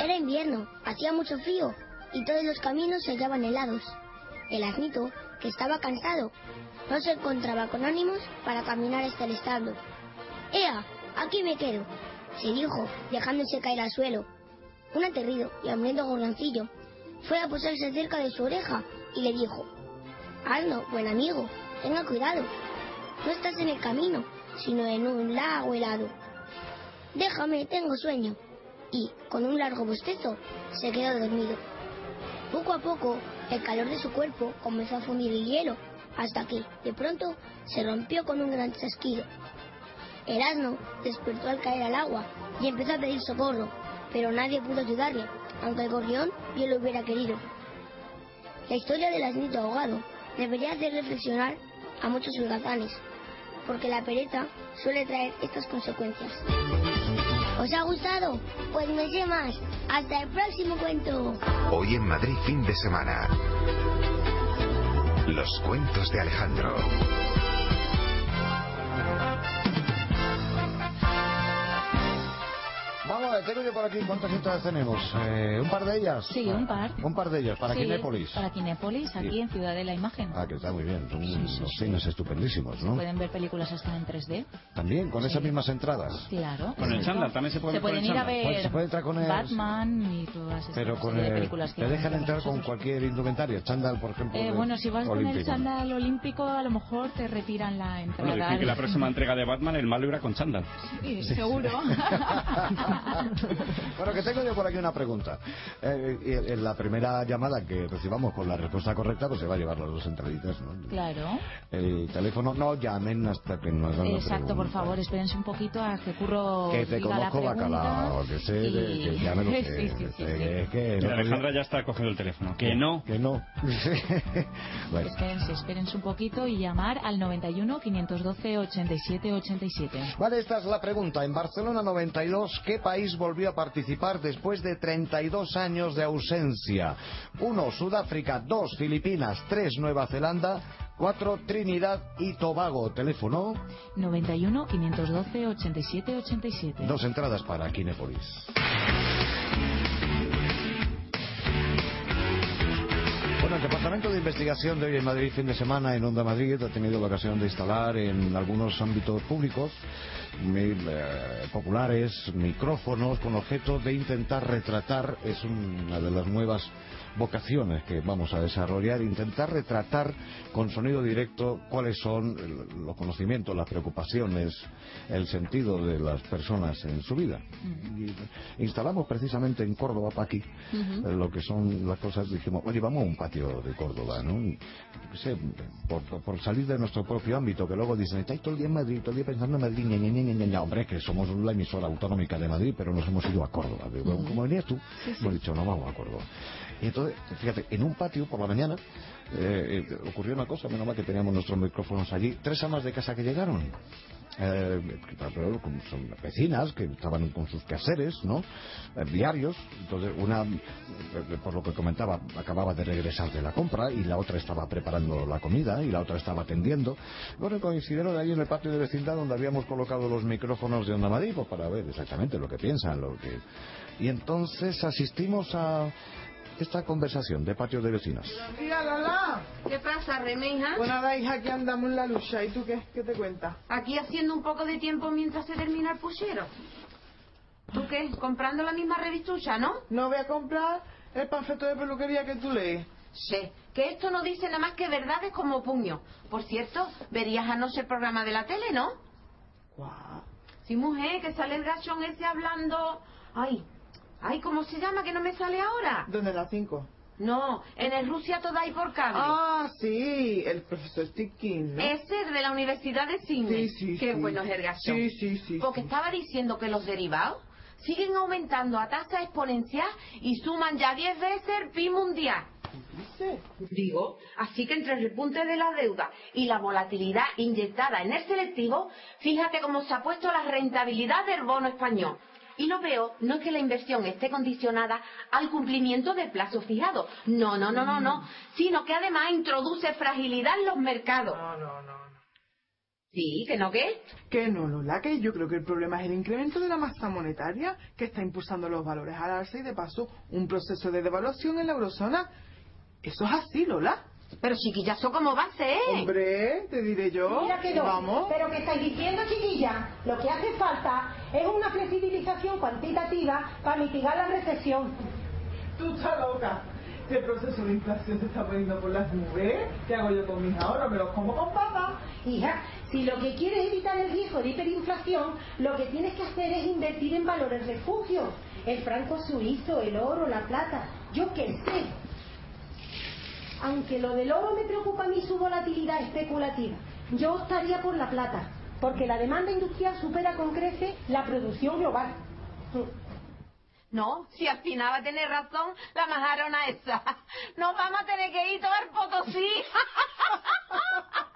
Era invierno, hacía mucho frío y todos los caminos se hallaban helados. El asnito, que estaba cansado, no se encontraba con ánimos para caminar hasta el establo. ¡Ea! Aquí me quedo, se dijo, dejándose caer al suelo. Un aterrido y hambriento gorgoncillo fue a posarse cerca de su oreja y le dijo, Asno, buen amigo, tenga cuidado. No estás en el camino, sino en un lago helado. Déjame, tengo sueño. Y, con un largo bostezo, se quedó dormido. Poco a poco, el calor de su cuerpo comenzó a fundir el hielo, hasta que, de pronto, se rompió con un gran chasquido. El asno despertó al caer al agua y empezó a pedir socorro, pero nadie pudo ayudarle, aunque el gorrión bien lo hubiera querido. La historia del asnito ahogado debería hacer reflexionar a muchos holgazanes, porque la pereza suele traer estas consecuencias. ¿Os ha gustado? Pues me sé. Hasta el próximo cuento. Hoy en Madrid fin de semana. Los cuentos de Alejandro. Tengo yo por aquí cuántas entradas tenemos. Eh, ¿Un par de ellas? Sí, un par. Un par de ellas, para Sí, Kinépolis. Para Kinépolis, aquí Sí. en Ciudad de la Imagen. Ah, que está muy bien. Son unos cines estupendísimos, ¿no? Pueden ver películas hasta en 3D. También, con esas mismas entradas. Claro. Con el chándal, también se puede Se pueden ir a ver Se puede entrar con el- Batman y todas estas Pero con el, películas que te dejan entrar con cualquier indumentaria, chándal, por ejemplo. Eh, de- bueno, si vas con el olímpico. chándal olímpico, a lo mejor te retiran la entrada. Bueno, dicen que la próxima entrega de Batman el malo irá con chándal. Sí, seguro. Bueno, que tengo yo por aquí una pregunta. Eh, en la primera llamada que recibamos con la respuesta correcta, pues se va a llevar las dos entraditas, ¿no? claro. El teléfono, no llamen hasta que nos hagan Exacto, por favor, espérense un poquito a que Curro Que te conozco bacalao, que sé, de- y- que lo sé. Sí, sí, sí, es que no Alejandra ya está cogiendo el teléfono. Que no. Que no. Bueno, Espérense, espérense un poquito y llamar al 91 512 87 87. Vale, esta es la pregunta. En Barcelona 92, ¿qué país volvió a participar después de 32 años de ausencia? 1. Sudáfrica. 2. Filipinas. 3. Nueva Zelanda. 4. Trinidad y Tobago. Teléfono. 91 512 87 87. Dos entradas para Kinépolis. El Departamento de Investigación de hoy en Madrid, fin de semana, en Onda Madrid, ha tenido la ocasión de instalar en algunos ámbitos públicos mi- eh, populares micrófonos con objeto de intentar retratar, es una de las nuevas vocaciones que vamos a desarrollar, intentar retratar con sonido directo cuáles son los conocimientos, las preocupaciones, el sentido de las personas en su vida. Y instalamos precisamente en Córdoba, Paqui, Ujú. eh, lo que son las cosas, dijimos, oye, vamos a un patio de Córdoba, ¿no? Sé, por, por- por salir de nuestro propio ámbito, que luego dicen, estáis todo el día en Madrid, todo el día pensando en Madrid, ña, ña, ña, ña, ña, ña". hombre, es que somos la emisora autonómica de Madrid, pero nos hemos ido a Córdoba. Como venías tú, Sí, sí. hemos dicho, no vamos a Córdoba. Y entonces, fíjate, en un patio por la mañana eh, eh, ocurrió una cosa, menos mal que teníamos nuestros micrófonos allí, tres amas de casa que llegaron. Eh, son vecinas que estaban con sus quehaceres, ¿no? Eh, diarios. Entonces, una, eh, por lo que comentaba, acababa de regresar de la compra y la otra estaba preparando la comida y la otra estaba atendiendo. Bueno, coincidieron ahí en el patio de vecindad donde habíamos colocado los micrófonos de Onda Madrid pues, para ver exactamente lo que piensan, lo que... Y entonces asistimos a esta conversación de patio de vecinos. Mira, Lola. ¿Qué pasa, Remeja? Pues nada, hija, aquí andamos en la lucha. ¿Y tú qué? ¿Qué te cuentas? Aquí haciendo un poco de tiempo mientras se termina el puchero. ¿Tú qué? ¿Comprando la misma revistucha, no? No voy a comprar el panfleto de peluquería que tú lees. Sí, que esto no dice nada más que verdades como puño. Por cierto, verías anoche el programa de la tele, ¿no? Guau. Sí, mujer, que sale el gachón ese hablando... Ay, ay, ¿cómo se llama? Que no me sale ahora. ¿Dónde las cinco? No, en el Rusia Today por cable. Ah, sí, el profesor Stickin, ¿no? Ese es de la Universidad de Sydney. Sí, sí, Qué sí. bueno es el gachón. Sí, sí, sí. Porque estaba diciendo que los derivados siguen aumentando a tasa exponencial y suman ya 10 veces el PIB mundial. Digo, así que entre el repunte de la deuda y la volatilidad inyectada en el selectivo, fíjate cómo se ha puesto la rentabilidad del bono español. Y lo peor no es que la inversión esté condicionada al cumplimiento del plazo fijado. No, no, no, no, no. Sino que además introduce fragilidad en los mercados. No, no, no. Sí, que no qué. Que no, Lola, que yo creo que el problema es el incremento de la masa monetaria que está impulsando los valores al alza y de paso un proceso de devaluación en la eurozona. Eso es así, Lola. Pero chiquillazo, ¿cómo va a ser? Hombre, te diré yo. Mira que no. Vamos. Pero que estáis diciendo, chiquilla, lo que hace falta es una flexibilización cuantitativa para mitigar la recesión. Tú estás loca. Este proceso de inflación se está poniendo por las nubes. ¿Qué hago yo con mis ahorros? ¿Me los como con papas? Hija, si lo que quieres es evitar el riesgo de hiperinflación, lo que tienes que hacer es invertir en valores refugios. El franco suizo, el oro, la plata, yo qué sé. Aunque lo del oro me preocupa a mí su volatilidad especulativa, yo optaría por la plata, porque la demanda industrial supera con crece la producción global. No, si al final tener razón la majarona esa. Nos vamos a tener que ir todo al Potosí.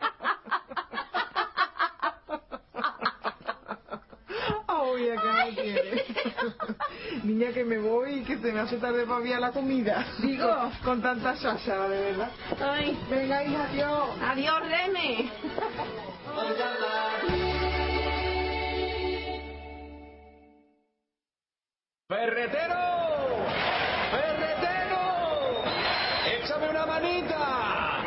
Que me quiere. Niña, que me voy y que se me hace tarde para enviar la comida. Digo, con tanta cháchara, de verdad. Ay. Venga, hija, adiós. Adiós, Reme. ¡Ferretero! ¡Ferretero! ¡Échame una manita!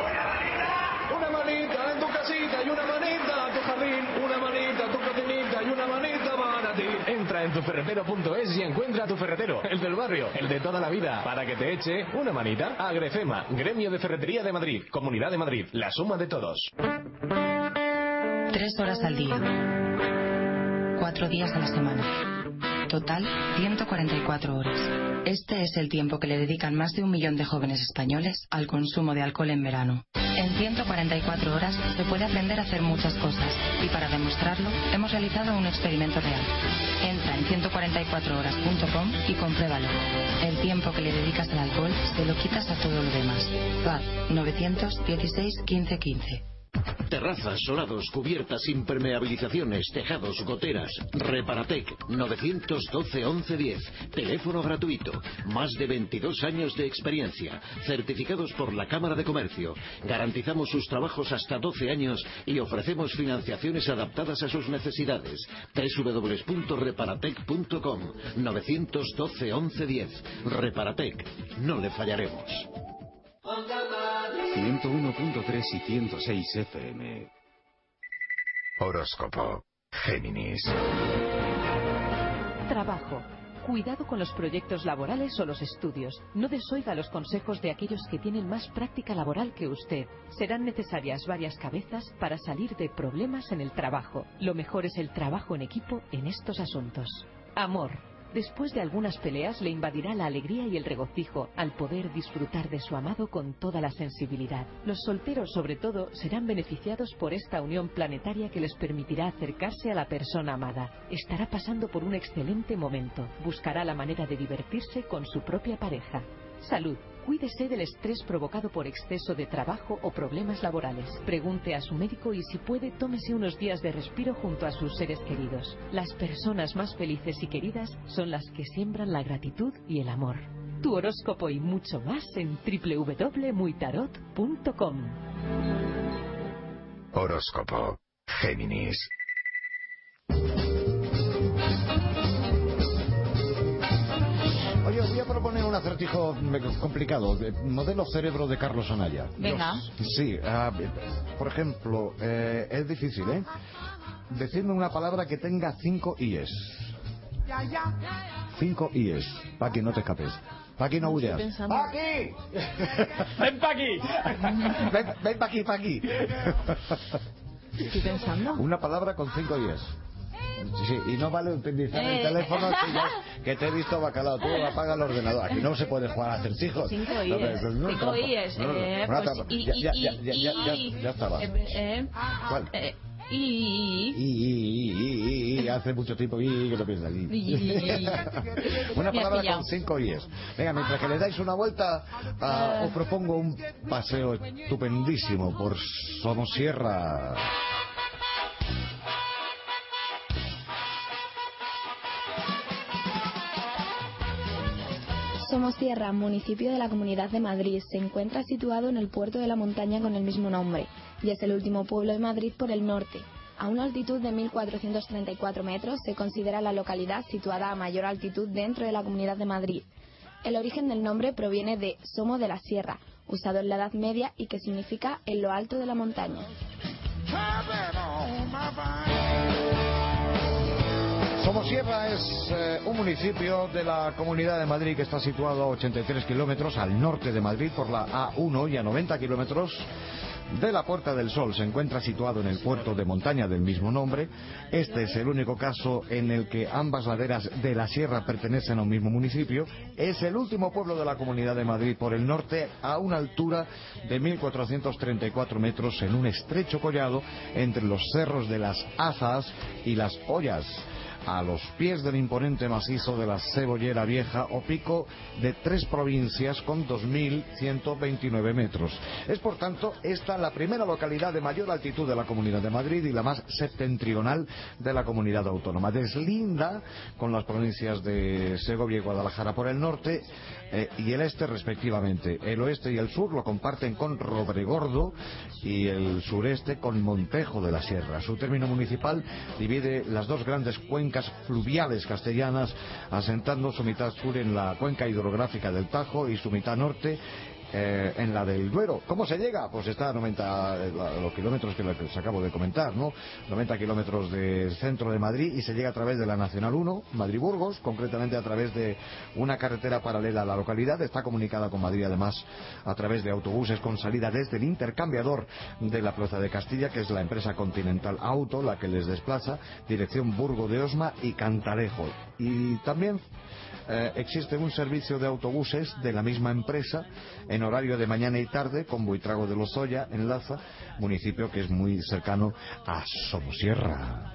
Una manita en tu casita y una manita en tu jardín, una manita y una manita para ti. Entra en tuferretero.es y encuentra a tu ferretero, el del barrio, el de toda la vida, para que te eche una manita. Agrefema, Gremio de Ferretería de Madrid, Comunidad de Madrid, la suma de todos. Tres horas al día. Cuatro días a la semana. Total, 144 horas. Este es el tiempo que le dedican más de un millón de jóvenes españoles al consumo de alcohol en verano. En 144 horas se puede aprender a hacer muchas cosas y para demostrarlo hemos realizado un experimento real. Entra en 144horas.com y compruébalo. El tiempo que le dedicas al alcohol se lo quitas a todo lo demás. WhatsApp 916 1515. Terrazas, solados, cubiertas, impermeabilizaciones, tejados, goteras. Reparatec 912 1110. Teléfono gratuito. Más de 22 años de experiencia. Certificados por la Cámara de Comercio. Garantizamos sus trabajos hasta 12 años y ofrecemos financiaciones adaptadas a sus necesidades. www.reparatec.com 912 1110. Reparatec. No le fallaremos. 101.3 y 106 FM. Horóscopo. Géminis. Trabajo. Cuidado con los proyectos laborales o los estudios. No desoiga los consejos de aquellos que tienen más práctica laboral que usted. Serán necesarias varias cabezas para salir de problemas en el trabajo. Lo mejor es el trabajo en equipo en estos asuntos. Amor. Después de algunas peleas le invadirá la alegría y el regocijo al poder disfrutar de su amado con toda la sensibilidad. Los solteros, sobre todo, serán beneficiados por esta unión planetaria que les permitirá acercarse a la persona amada. Estará pasando por un excelente momento. Buscará la manera de divertirse con su propia pareja. Salud. Cuídese del estrés provocado por exceso de trabajo o problemas laborales. Pregunte a su médico y si puede, tómese unos días de respiro junto a sus seres queridos. Las personas más felices y queridas son las que siembran la gratitud y el amor. Tu horóscopo y mucho más en www.muitarot.com. Horóscopo. Géminis. Voy a proponer un acertijo complicado. de modelo cerebro de Carlos Anaya. Venga. Sí, ah, por ejemplo, eh, es difícil, ¿eh? Decidme una palabra que tenga cinco IES. Cinco IES. Paqui, no te escapes. Paqui, no huyas. ¡Paqui! ¡Ven pa' aquí! ven, ven pa' aquí, pa' aquí. Estoy pensando. Una palabra con cinco IES. Sí, y no vale utilizar el Eh. teléfono que, ya- que te he visto bacalao. Tú apaga el ordenador. Aquí no se puede jugar a acertijos. Cinco IES. Cinco. IES. Ya- estaba. eh, eh, ¿Cuál? y, y, Y, hace mucho tiempo y que lo Una palabra con cinco IES. Venga, mientras que le dais una vuelta, Eh. os propongo un paseo estupendísimo por Somosierra. Somosierra, municipio de la Comunidad de Madrid, se encuentra situado en el puerto de la montaña con el mismo nombre y es el último pueblo de Madrid por el norte. A una altitud de 1.434 metros se considera la localidad situada a mayor altitud dentro de la Comunidad de Madrid. El origen del nombre proviene de Somo de la Sierra, usado en la Edad Media y que significa en lo alto de la montaña. Somosierra es eh, un municipio de la Comunidad de Madrid que está situado a 83 kilómetros al norte de Madrid por la A1 y a 90 kilómetros de la Puerta del Sol. Se encuentra situado en el puerto de montaña del mismo nombre. Este es el único caso en el que ambas laderas de la sierra pertenecen a un mismo municipio. Es el último pueblo de la Comunidad de Madrid por el norte a una altura de 1.434 metros en un estrecho collado entre los cerros de las Azas y las Ollas a los pies del imponente macizo de la Cebollera Vieja o pico de tres provincias con 2.129 metros. Es por tanto esta la primera localidad de mayor altitud de la Comunidad de Madrid y la más septentrional de la comunidad autónoma. Deslinda con las provincias de Segovia y Guadalajara por el norte eh, y el este respectivamente. El oeste y el sur lo comparten con Robregordo y el sureste con Montejo de la Sierra. Su término municipal divide las dos grandes cuencas fluviales castellanas, asentando su mitad sur en la cuenca hidrográfica del Tajo y su mitad norte eh, en la del Duero. ¿Cómo se llega? Pues está a 90, eh, la- los kilómetros que les acabo de comentar, ¿no? 90 kilómetros del centro de Madrid y se llega a través de la Nacional 1, Madrid-Burgos, concretamente a través de una carretera paralela a la localidad. Está comunicada con Madrid además a través de autobuses con salida desde el intercambiador de la Plaza de Castilla, que es la empresa Continental Auto, la que les desplaza, dirección Burgo de Osma y Cantalejo. Y también eh, existe un servicio de autobuses de la misma empresa en horario de mañana y tarde con Buitrago de Lozoya en Laza, municipio que es muy cercano a Somosierra.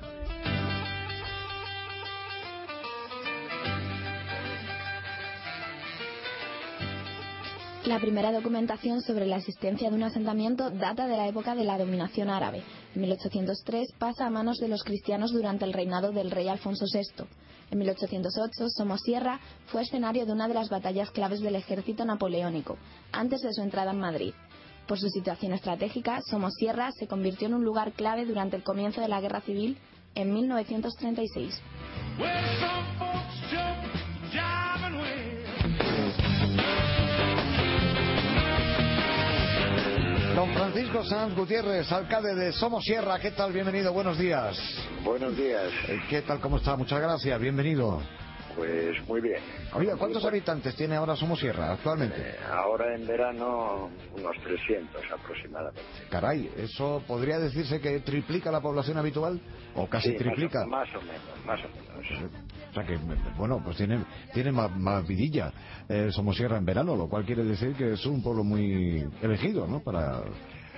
La primera documentación sobre la existencia de un asentamiento data de la época de la dominación árabe. En 1803 pasa a manos de los cristianos durante el reinado del rey Alfonso VI. En 1808, Somosierra fue escenario de una de las batallas claves del ejército napoleónico, antes de su entrada en Madrid. Por su situación estratégica, Somosierra se convirtió en un lugar clave durante el comienzo de la Guerra Civil en 1936. Don Francisco Sanz Gutiérrez, alcalde de Somosierra, ¿qué tal? Bienvenido, buenos días. Buenos días. Eh, ¿Qué tal? ¿Cómo está? Muchas gracias, bienvenido. Pues muy bien. Oiga, ¿cuántos habitantes tiene ahora Somosierra actualmente? Eh, ahora en verano unos 300 aproximadamente. Caray, ¿eso podría decirse que triplica la población habitual? ¿O casi Sí, más o- triplica? Más o, menos, más o menos. O sea que, bueno, pues tiene, tiene más, más vidilla eh, Somosierra en verano, lo cual quiere decir que es un pueblo muy elegido, ¿no? Para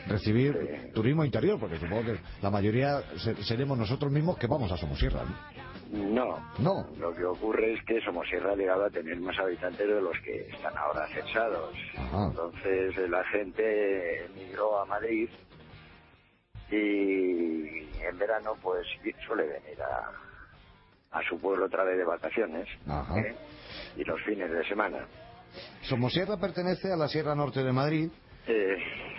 recibir turismo interior, porque supongo que la mayoría se- seremos nosotros mismos que vamos a Somosierra. ¿no? No. No. Lo que ocurre es que Somosierra ha llegado a tener más habitantes de los que están ahora censados. Ajá. Entonces eh, la gente emigró a Madrid y en verano pues suele venir a, a su pueblo otra vez de vacaciones. ¿eh? y los fines de semana. Somosierra pertenece a la Sierra Norte de Madrid. Eh,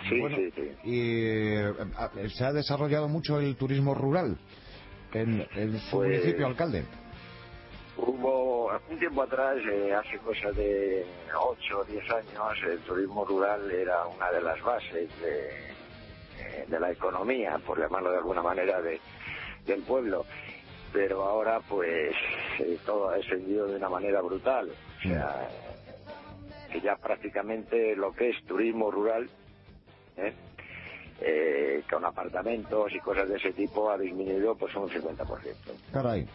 sí, Bueno, sí, sí. Y eh, a- se ha desarrollado mucho el turismo rural en, en su Pues- municipio, alcalde. Hubo un tiempo atrás, eh, hace cosa de 8 o 10 años, el turismo rural era una de las bases de, eh, de la economía, por llamarlo de alguna manera, de, del pueblo. Pero ahora pues eh, todo ha descendido de una manera brutal. O sea, que ya prácticamente lo que es turismo rural, ¿eh? Eh, con apartamentos y cosas de ese tipo ha disminuido pues un 50%. Caray,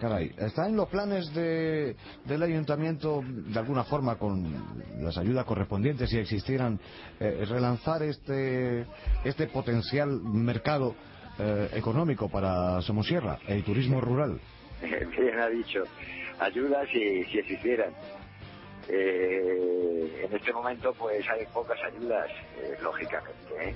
caray. ¿Está en los planes de, del ayuntamiento, de alguna forma, con las ayudas correspondientes, si existieran, eh, relanzar este, este potencial mercado eh, económico para Somosierra, el turismo rural? Bien ha dicho, ayudas si, si existieran. Eh, en este momento pues hay pocas ayudas, eh, lógicamente, ¿eh?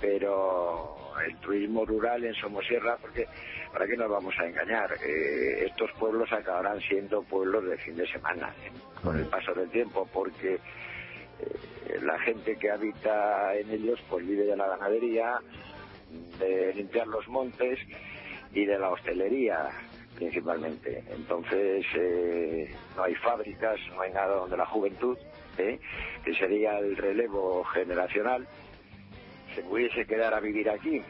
pero el turismo rural en Somosierra, porque ¿para qué nos vamos a engañar? Eh, estos pueblos acabarán siendo pueblos de fin de semana ¿eh? con el paso del tiempo, porque la gente que habita en ellos pues vive de la ganadería, de limpiar los montes y de la hostelería principalmente. Entonces eh, no hay fábricas, no hay nada donde la juventud, ¿eh? que sería el relevo generacional, se pudiese quedar a vivir aquí,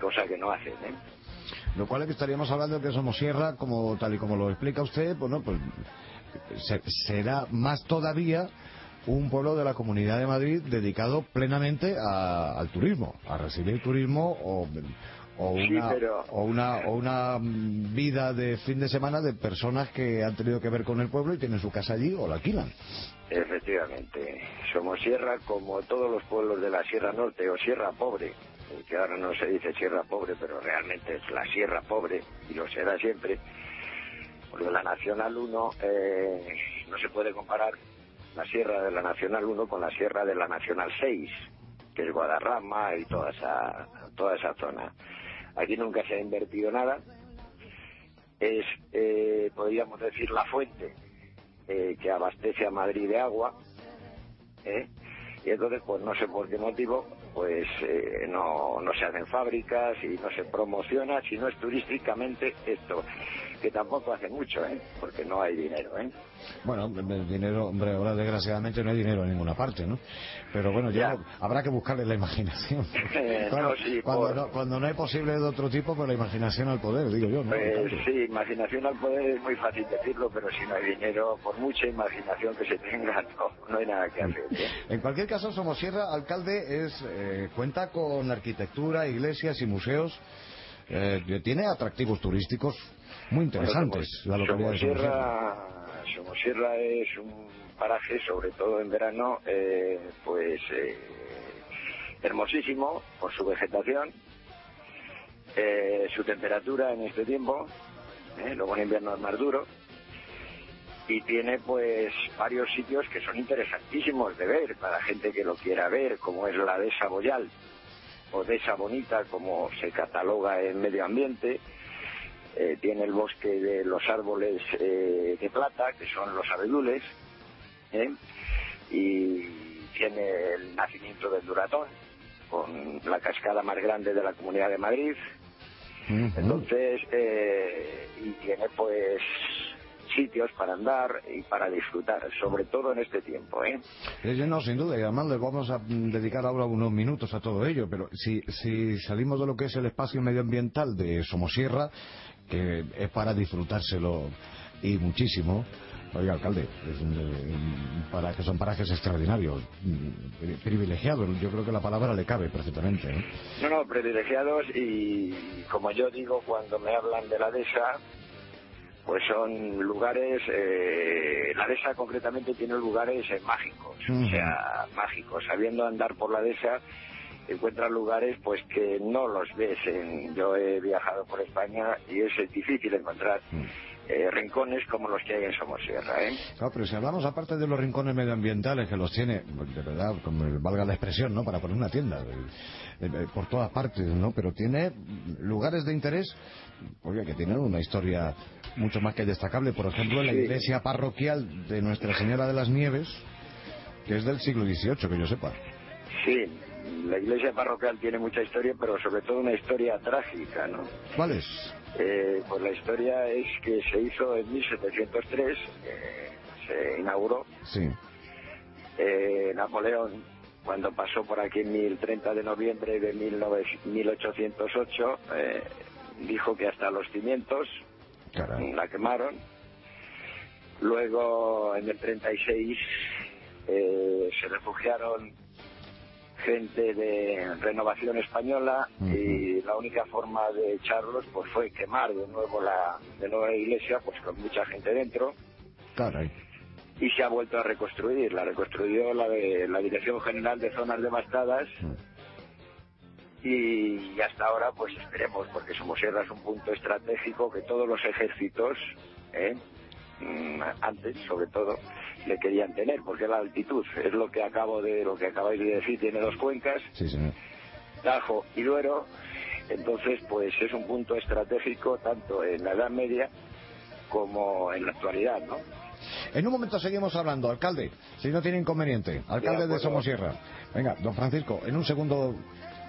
cosa que no hacen. ¿eh? Lo cual es que estaríamos hablando de que Somosierra, como tal y como lo explica usted, bueno, pues se- será más todavía un pueblo de la Comunidad de Madrid dedicado plenamente a- al turismo, a recibir turismo o, o Sí, una, pero- o una o una vida de fin de semana de personas que han tenido que ver con el pueblo y tienen su casa allí o la alquilan. Efectivamente, Somosierra, como todos los pueblos de la Sierra Norte o Sierra Pobre, que ahora no se dice Sierra Pobre, pero realmente es la Sierra Pobre y lo será siempre, porque la Nacional 1 eh, no se puede comparar la Sierra de la Nacional 1 con la Sierra de la Nacional 6, que es Guadarrama y toda esa, toda esa zona. Aquí nunca se ha invertido nada, es, eh, podríamos decir, la fuente eh, que abastece a Madrid de agua, ¿eh? y entonces, pues no sé por qué motivo, pues eh, no, no se hacen fábricas y no se promociona, si no es turísticamente esto, que tampoco hace mucho, ¿eh? porque no hay dinero. ¿eh? Bueno, el dinero, hombre, ahora desgraciadamente no hay dinero en ninguna parte, ¿no? Pero bueno, ya, habrá que buscarle la imaginación. Claro, no, sí, cuando, por- no, cuando no posible de otro tipo, pues la imaginación al poder, digo yo, ¿no? Pues sí, imaginación al poder es muy fácil decirlo, pero si no hay dinero, por mucha imaginación que se tenga, no, no hay nada que hacer. ¿eh? En cualquier caso, Somosierra, alcalde, es eh, cuenta con arquitectura, iglesias y museos. Eh, tiene atractivos turísticos muy interesantes. la localidad de Somosierra. Somosierra, Somosierra es un paraje, sobre todo en verano, eh, pues eh, hermosísimo por su vegetación, eh, su temperatura en este tiempo, eh, luego en invierno es más duro, y tiene pues varios sitios que son interesantísimos de ver para gente que lo quiera ver, como es la dehesa Boyal o dehesa Bonita, como se cataloga en medio ambiente. Eh, tiene el bosque de los árboles eh, de plata, que son los abedules, ¿eh? y tiene el nacimiento del Duratón, con la cascada más grande de la Comunidad de Madrid. Entonces, eh, y tiene pues sitios para andar y para disfrutar, sobre todo en este tiempo, ¿eh? No, sin duda, y además le vamos a dedicar ahora unos minutos a todo ello, pero si, si salimos de lo que es el espacio medioambiental de Somosierra, que es para disfrutárselo y muchísimo, oiga, alcalde, es un, para, que son parajes extraordinarios, pri- privilegiados, yo creo que la palabra le cabe perfectamente. ¿eh? No, no, privilegiados y como yo digo cuando me hablan de la DESA, pues son lugares, eh, la DESA concretamente tiene lugares eh, mágicos, o sea, mágicos. Sabiendo andar por la DESA, encuentras lugares pues que no los ves. En, yo he viajado por España y es eh, difícil encontrar eh, rincones como los que hay en Somosierra, ¿eh? Claro, pero si hablamos aparte de los rincones medioambientales que los tiene, de verdad, como valga la expresión, ¿no? Para poner una tienda, eh, eh, por todas partes, ¿no? Pero tiene lugares de interés, oye, que tienen una historia mucho más que destacable. Por ejemplo, la iglesia parroquial de Nuestra Señora de las Nieves, que es del siglo XVIII, que yo sepa. Sí, la iglesia parroquial tiene mucha historia, pero sobre todo una historia trágica, ¿no? ¿Cuál es? Eh, pues la historia es que se hizo en 1703, eh, se inauguró. Sí. Eh, Napoleón, cuando pasó por aquí en el 30 de noviembre de 19 1808, eh, dijo que hasta los cimientos la quemaron. Luego, en el 36, eh, se refugiaron gente de Renovación Española y la única forma de echarlos pues fue quemar de nuevo la de nuevo la iglesia pues con mucha gente dentro. Caray. y se ha vuelto a reconstruir. La reconstruyó la de la Dirección General de Zonas Devastadas y hasta ahora pues esperemos porque Somosierra es un punto estratégico que todos los ejércitos ¿eh? Mm, antes sobre todo le querían tener porque la altitud es lo que acabo de lo que acabáis de decir tiene dos cuencas Sí, señor. Tajo y Duero entonces pues es un punto estratégico tanto en la Edad Media como en la actualidad ¿no? En un momento seguimos hablando, alcalde, si no tiene inconveniente, alcalde de. Somosierra. Venga, don Francisco, en un segundo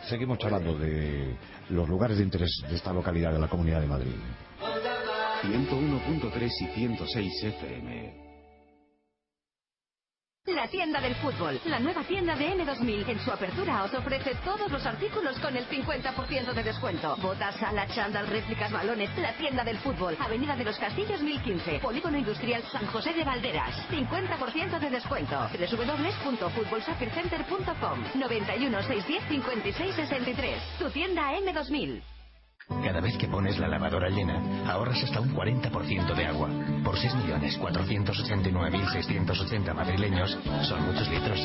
seguimos charlando de los lugares de interés de esta localidad de la Comunidad de Madrid. 101.3 y 106 FM. La tienda del fútbol, la nueva tienda de N2000. En su apertura os ofrece todos los artículos con el 50% de descuento. Botas, salas, chándal, réplicas, balones. La tienda del fútbol, Avenida de los Castillos 1015, Polígono Industrial San José de Valderas. 50% de descuento. www.futbolsoccercenter.com 91 610 56 63. Tu tienda M2000. Cada vez que pones la lavadora llena, ahorras hasta un 40% de agua. Por 6.489.680 madrileños, son muchos litros.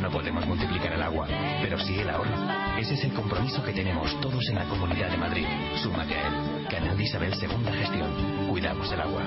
No podemos multiplicar el agua, pero sí el ahorro. Ese es el compromiso que tenemos todos en la Comunidad de Madrid. Súmate a él. Canal de Isabel Segunda Gestión. Cuidamos el agua.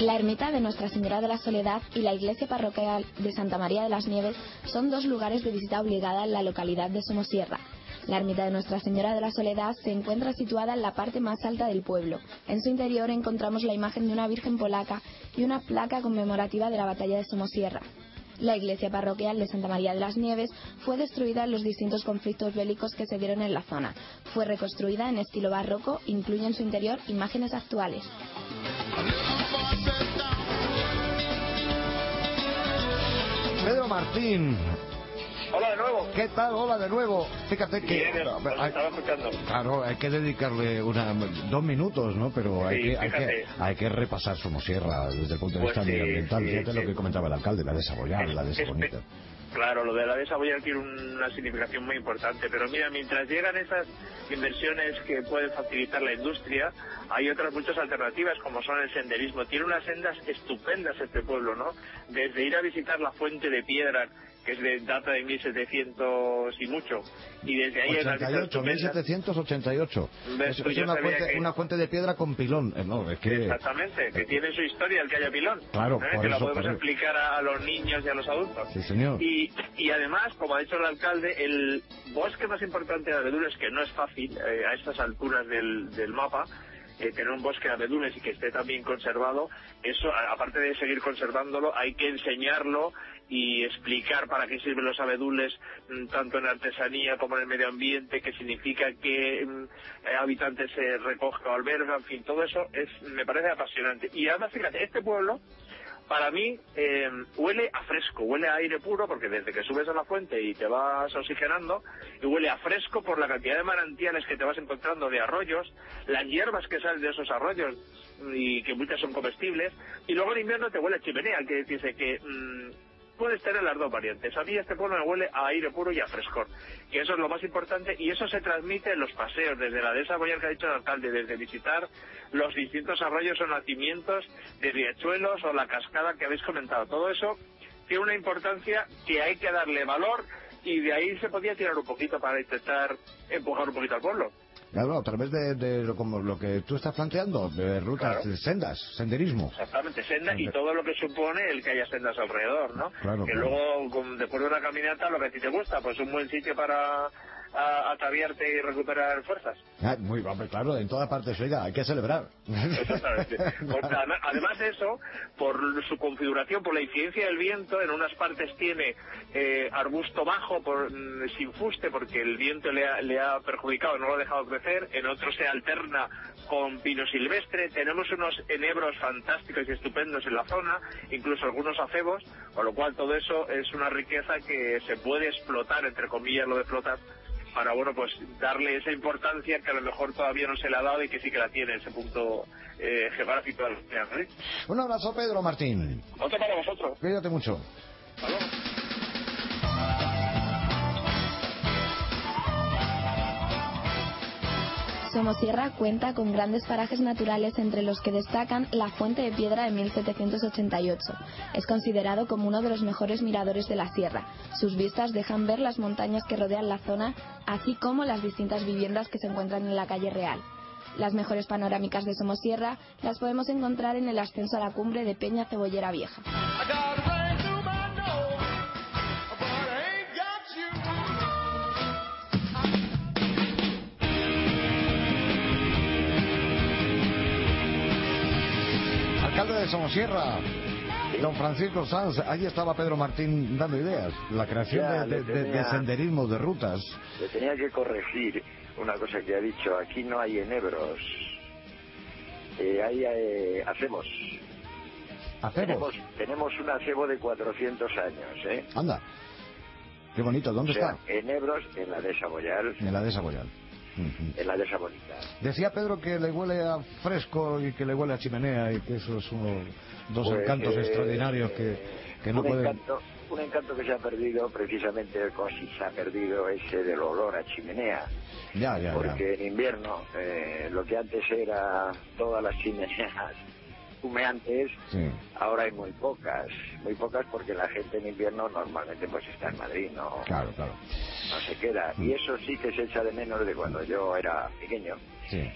La ermita de Nuestra Señora de la Soledad y la iglesia parroquial de Santa María de las Nieves son dos lugares de visita obligada en la localidad de Somosierra. La ermita de Nuestra Señora de la Soledad se encuentra situada en la parte más alta del pueblo. En su interior encontramos la imagen de una Virgen polaca y una placa conmemorativa de la batalla de Somosierra. La iglesia parroquial de Santa María de las Nieves fue destruida en los distintos conflictos bélicos que se dieron en la zona. Fue reconstruida en estilo barroco, incluye en su interior imágenes actuales. Pedro Martín. Hola de nuevo. ¿Qué tal? Hola de nuevo. Fíjate que... Bien, os hay- estaba escuchando. Claro, hay que dedicarle una, dos minutos, ¿no? Pero hay, Sí, que, hay, que, hay que repasar Somosierra desde el punto de Pues vista sí, medioambiental. sí, Fíjate lo que comentaba el alcalde, la de Saboyar, la de Es- Sabonita. Claro, lo de la desarrollar tiene una significación muy importante, pero mira, mientras llegan esas inversiones que pueden facilitar la industria, hay otras muchas alternativas como son el senderismo. Tiene unas sendas estupendas este pueblo, ¿no? Desde ir a visitar la fuente de piedra, que es de data de 1700 y mucho, y desde ahí hay unas vistas 88, estupendas. 1788. Ves, Es, pues es una, fuente, que- una fuente de piedra con pilón. Eh, No, es que... Exactamente, que tiene su historia el que haya pilón. Claro, ¿eh? por que lo eso, podemos por explicar a, a los niños y a los adultos. Sí, señor. Y, y además, como ha dicho el alcalde, el bosque más importante de abedules, que no es fácil eh, a estas alturas del, del mapa, eh, tener un bosque de abedules y que esté también conservado, eso, aparte de seguir conservándolo, hay que enseñarlo y explicar para qué sirven los abedules, mm, tanto en artesanía como en el medio ambiente, qué significa que mm, eh, habitantes se recoge o alberga, en fin, todo eso es, me parece apasionante. Y además, fíjate, este pueblo, para mí eh, huele a fresco, huele a aire puro, porque desde que subes a la fuente y te vas oxigenando, y huele a fresco por la cantidad de manantiales que te vas encontrando de arroyos, las hierbas que salen de esos arroyos y que muchas son comestibles, y luego en invierno te huele a chimenea, que dice que mm, puedes tener las dos variantes. A mí este pueblo me huele a aire puro y a frescor, que eso es lo más importante y eso se transmite en los paseos, desde la dehesa Boyar que ha dicho el alcalde, desde visitar los distintos arroyos o nacimientos de riachuelos o la cascada que habéis comentado. Todo eso tiene una importancia que hay que darle valor y de ahí se podía tirar un poquito para intentar empujar un poquito al pueblo. Claro, a través de, de lo, como lo que tú estás planteando, de rutas, de sendas, senderismo. Exactamente, senda y todo lo que supone el que haya sendas alrededor, ¿no? Claro, que claro. luego, con- después de una caminata, lo que a ti te gusta, pues un buen sitio para a ataviarte y recuperar fuerzas. Ah, muy hombre, claro, en todas partes, oiga, hay que celebrar. Exactamente. Adem- además de eso, por su configuración, por la incidencia del viento, en unas partes tiene eh, arbusto bajo por, mm, sin fuste porque el viento le ha, le ha perjudicado, no lo ha dejado crecer, en otros se alterna con pino silvestre, tenemos unos enebros fantásticos y estupendos en la zona, incluso algunos acebos, con lo cual todo eso es una riqueza que se puede explotar, entre comillas lo de explotar, para bueno pues darle esa importancia que a lo mejor todavía no se le ha dado y que sí que la tiene ese punto eh, geográfico de la Comunidad de Madrid. Un abrazo, Pedro Martín. Otro para vosotros. Cuídate mucho. Somosierra cuenta con grandes parajes naturales entre los que destacan la Fuente de Piedra de 1788. Es considerado como uno de los mejores miradores de la sierra. Sus vistas dejan ver las montañas que rodean la zona, así como las distintas viviendas que se encuentran en la calle real. Las mejores panorámicas de Somosierra las podemos encontrar en el ascenso a la cumbre de Peña Cebollera Vieja. De Somosierra, don Francisco Sanz, ahí estaba Pedro Martín dando ideas. La creación Ya, de, de- de- senderismos, de rutas. Le tenía que corregir una cosa que ha dicho. Aquí no hay enebros. Eh, ahí eh, hacemos. Hacemos. Tenemos, tenemos un acebo de 400 años, ¿eh? Anda. Qué bonito, ¿dónde O sea, está? enebros en la de Saboyal, En la de Saboyal. En la de Sabonica. Decía Pedro que le huele a fresco y que le huele a chimenea y que esos son dos Pues, encantos eh, extraordinarios que, que no un pueden... Encanto, un encanto que se ha perdido, precisamente casi se ha perdido ese del olor a chimenea. Ya, ya, ya. porque en invierno eh, lo que antes era todas las chimeneas humeantes, Sí. ahora hay muy pocas, muy pocas porque la gente en invierno normalmente pues está en Madrid, no, Claro, claro. no se queda. Y eso sí que se echa de menos de cuando yo era pequeño, Sí.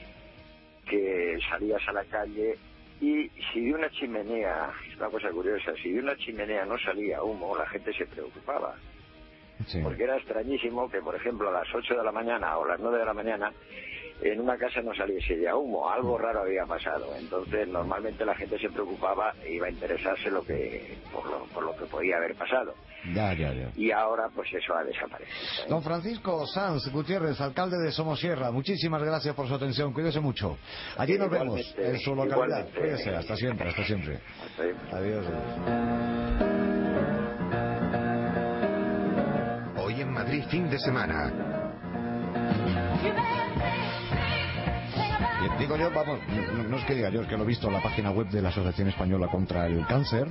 que salías a la calle y si de una chimenea, es una cosa curiosa, si de una chimenea no salía humo, la gente se preocupaba. Sí. Porque era extrañísimo que, por ejemplo, a las 8 de la mañana o las 9 de la mañana en una casa no saliese ya humo, algo raro había pasado. Entonces, normalmente la gente se preocupaba e iba a interesarse lo que, por, lo, por lo que podía haber pasado. Ya, ya, ya. Y ahora, pues eso ha desaparecido. Don Francisco Sanz Gutiérrez, alcalde de Somosierra, muchísimas gracias por su atención. Cuídese mucho. Allí nos vemos en su localidad. Cuídese, hasta siempre, hasta siempre. Adiós. Hoy en Madrid, fin de semana. Digo yo, vamos, no, es que diga yo, es que lo he visto en la página web de la Asociación Española contra el Cáncer,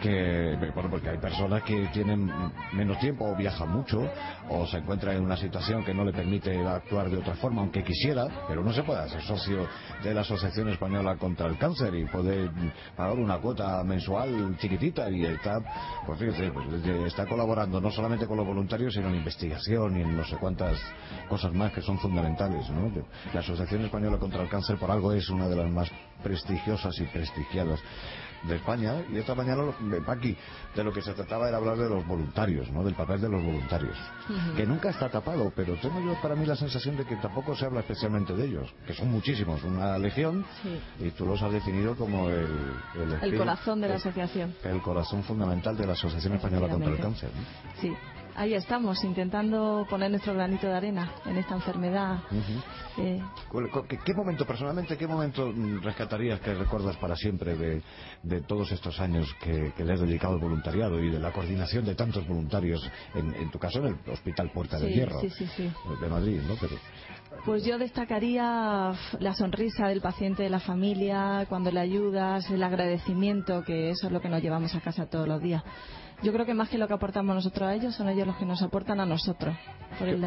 que, bueno, porque hay personas que tienen menos tiempo o viajan mucho o se encuentran en una situación que no le permite actuar de otra forma, aunque quisiera, pero no se puede ser socio de la Asociación Española contra el Cáncer y poder pagar una cuota mensual chiquitita y está, pues pues, está colaborando no solamente con los voluntarios, sino en investigación y en no sé cuántas cosas más que son fundamentales, ¿no? La Asociación Española contra el Cáncer por algo es una de las más prestigiosas y prestigiadas de España y esta mañana de Paqui de lo que se trataba era hablar de los voluntarios, ¿no? Del papel de los voluntarios, que nunca está tapado, pero tengo yo para mí la sensación de que tampoco se habla especialmente de ellos, que son muchísimos, una legión y tú los has definido como el el, El corazón de la asociación. el corazón fundamental de la Asociación Española contra el Cáncer. Sí, ahí estamos, intentando poner nuestro granito de arena en esta enfermedad. Ujú. Eh, ¿Cuál- cu- ¿Qué, qué momento, personalmente, qué momento mm, rescatarías que recuerdas para siempre de, de todos estos años que, que le has dedicado al voluntariado y de la coordinación de tantos voluntarios, en, en tu caso en el Hospital Puerta Sí, Hierro sí, sí, sí. de Madrid, ¿no? Pero, Pues yo destacaría la sonrisa del paciente, de la familia, cuando le ayudas, el agradecimiento, que eso es lo que nos llevamos a casa todos los días. Yo creo que más que lo que aportamos nosotros a ellos, son ellos los que nos aportan a nosotros. Por el-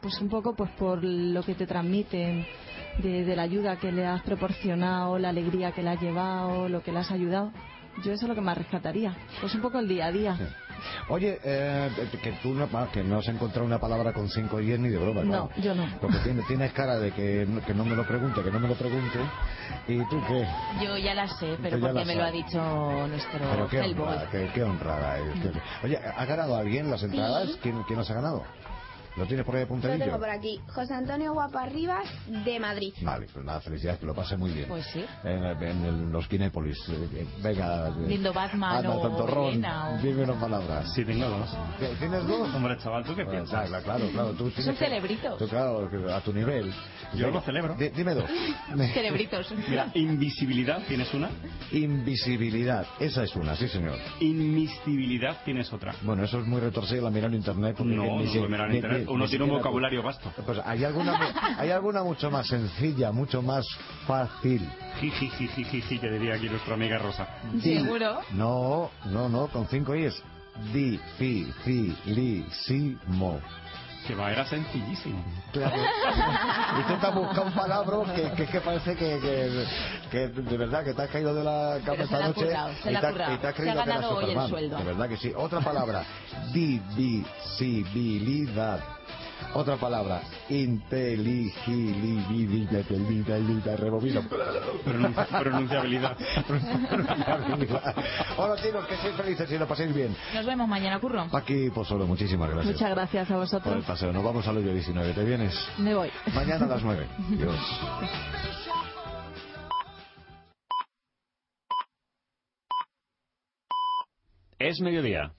pues un poco pues por lo que te transmiten de, de la ayuda que le has proporcionado, la alegría que le has llevado, lo que le has ayudado. Yo eso es lo que más rescataría. Pues un poco el día a día. Oye, eh, que tú no, que no has encontrado una palabra con cinco y ni de broma, No, claro. yo no. Porque tienes, tienes cara de que, no- que no me lo pregunte, que no me lo pregunte. ¿Y tú qué? Yo ya la sé, pero porque me lo ha dicho nuestro Pero qué honrada, qué, qué honrada. qué- Oye, ¿ha ganado alguien las entradas? ¿Quién, quién las ha ganado? ¿Lo tienes por ahí Lo tengo por aquí. José Antonio Guaparribas, de Madrid. Vale, pues nada, felicidades, que lo pase muy bien. Pues sí. En, en el- los Kinépolis. eh, eh, Venga. Lindo Batman anda, o tontorrón, Elena o- Dime unas palabras. Sí, tengo dos. ¿Qué, ¿Tienes dos? Hombre, chaval, ¿tú qué Bueno, piensas? Claro, claro, claro. Tú tienes Son. Tú, claro, a tu nivel. Yo Venga, lo celebro. di- dime dos. Cerebritos. Mira, invisibilidad tienes una. Invisibilidad. Esa es una, sí, señor. Inmiscibilidad tienes otra. Bueno, eso es muy retorcido la mirar en internet. porque No, ni no si- ni- internet. Uno tiene un vocabulario vasto. Pues hay alguna, hay alguna mucho más sencilla, mucho más fácil. Jiji, jiji, jiji, que diría aquí nuestra amiga Rosa. Di- ¿Seguro? No, no, no, con cinco i es dificilísimo. Que va, era sencillísimo. Claro. Intenta buscar un que, que, que parece que, que, que de verdad que te has caído de la cama esta noche currado, y, te, has- currado. y te has Se ha creído que el Superman. sueldo. De verdad que sí. Otra palabra, divisibilidad. Otra palabra, inteligibilidad. Rebobino. Pronuncia- pronunciabilidad. Pronunciabilidad. Hola, chicos, que seáis felices y lo paséis bien. Nos vemos mañana, Curro. Aquí, pues solo, muchísimas gracias. Muchas gracias a Por el vosotros. paseo. Nos vamos al hoyo 19. ¿Te vienes? Me voy. Mañana a las 9. Dios. Es mediodía.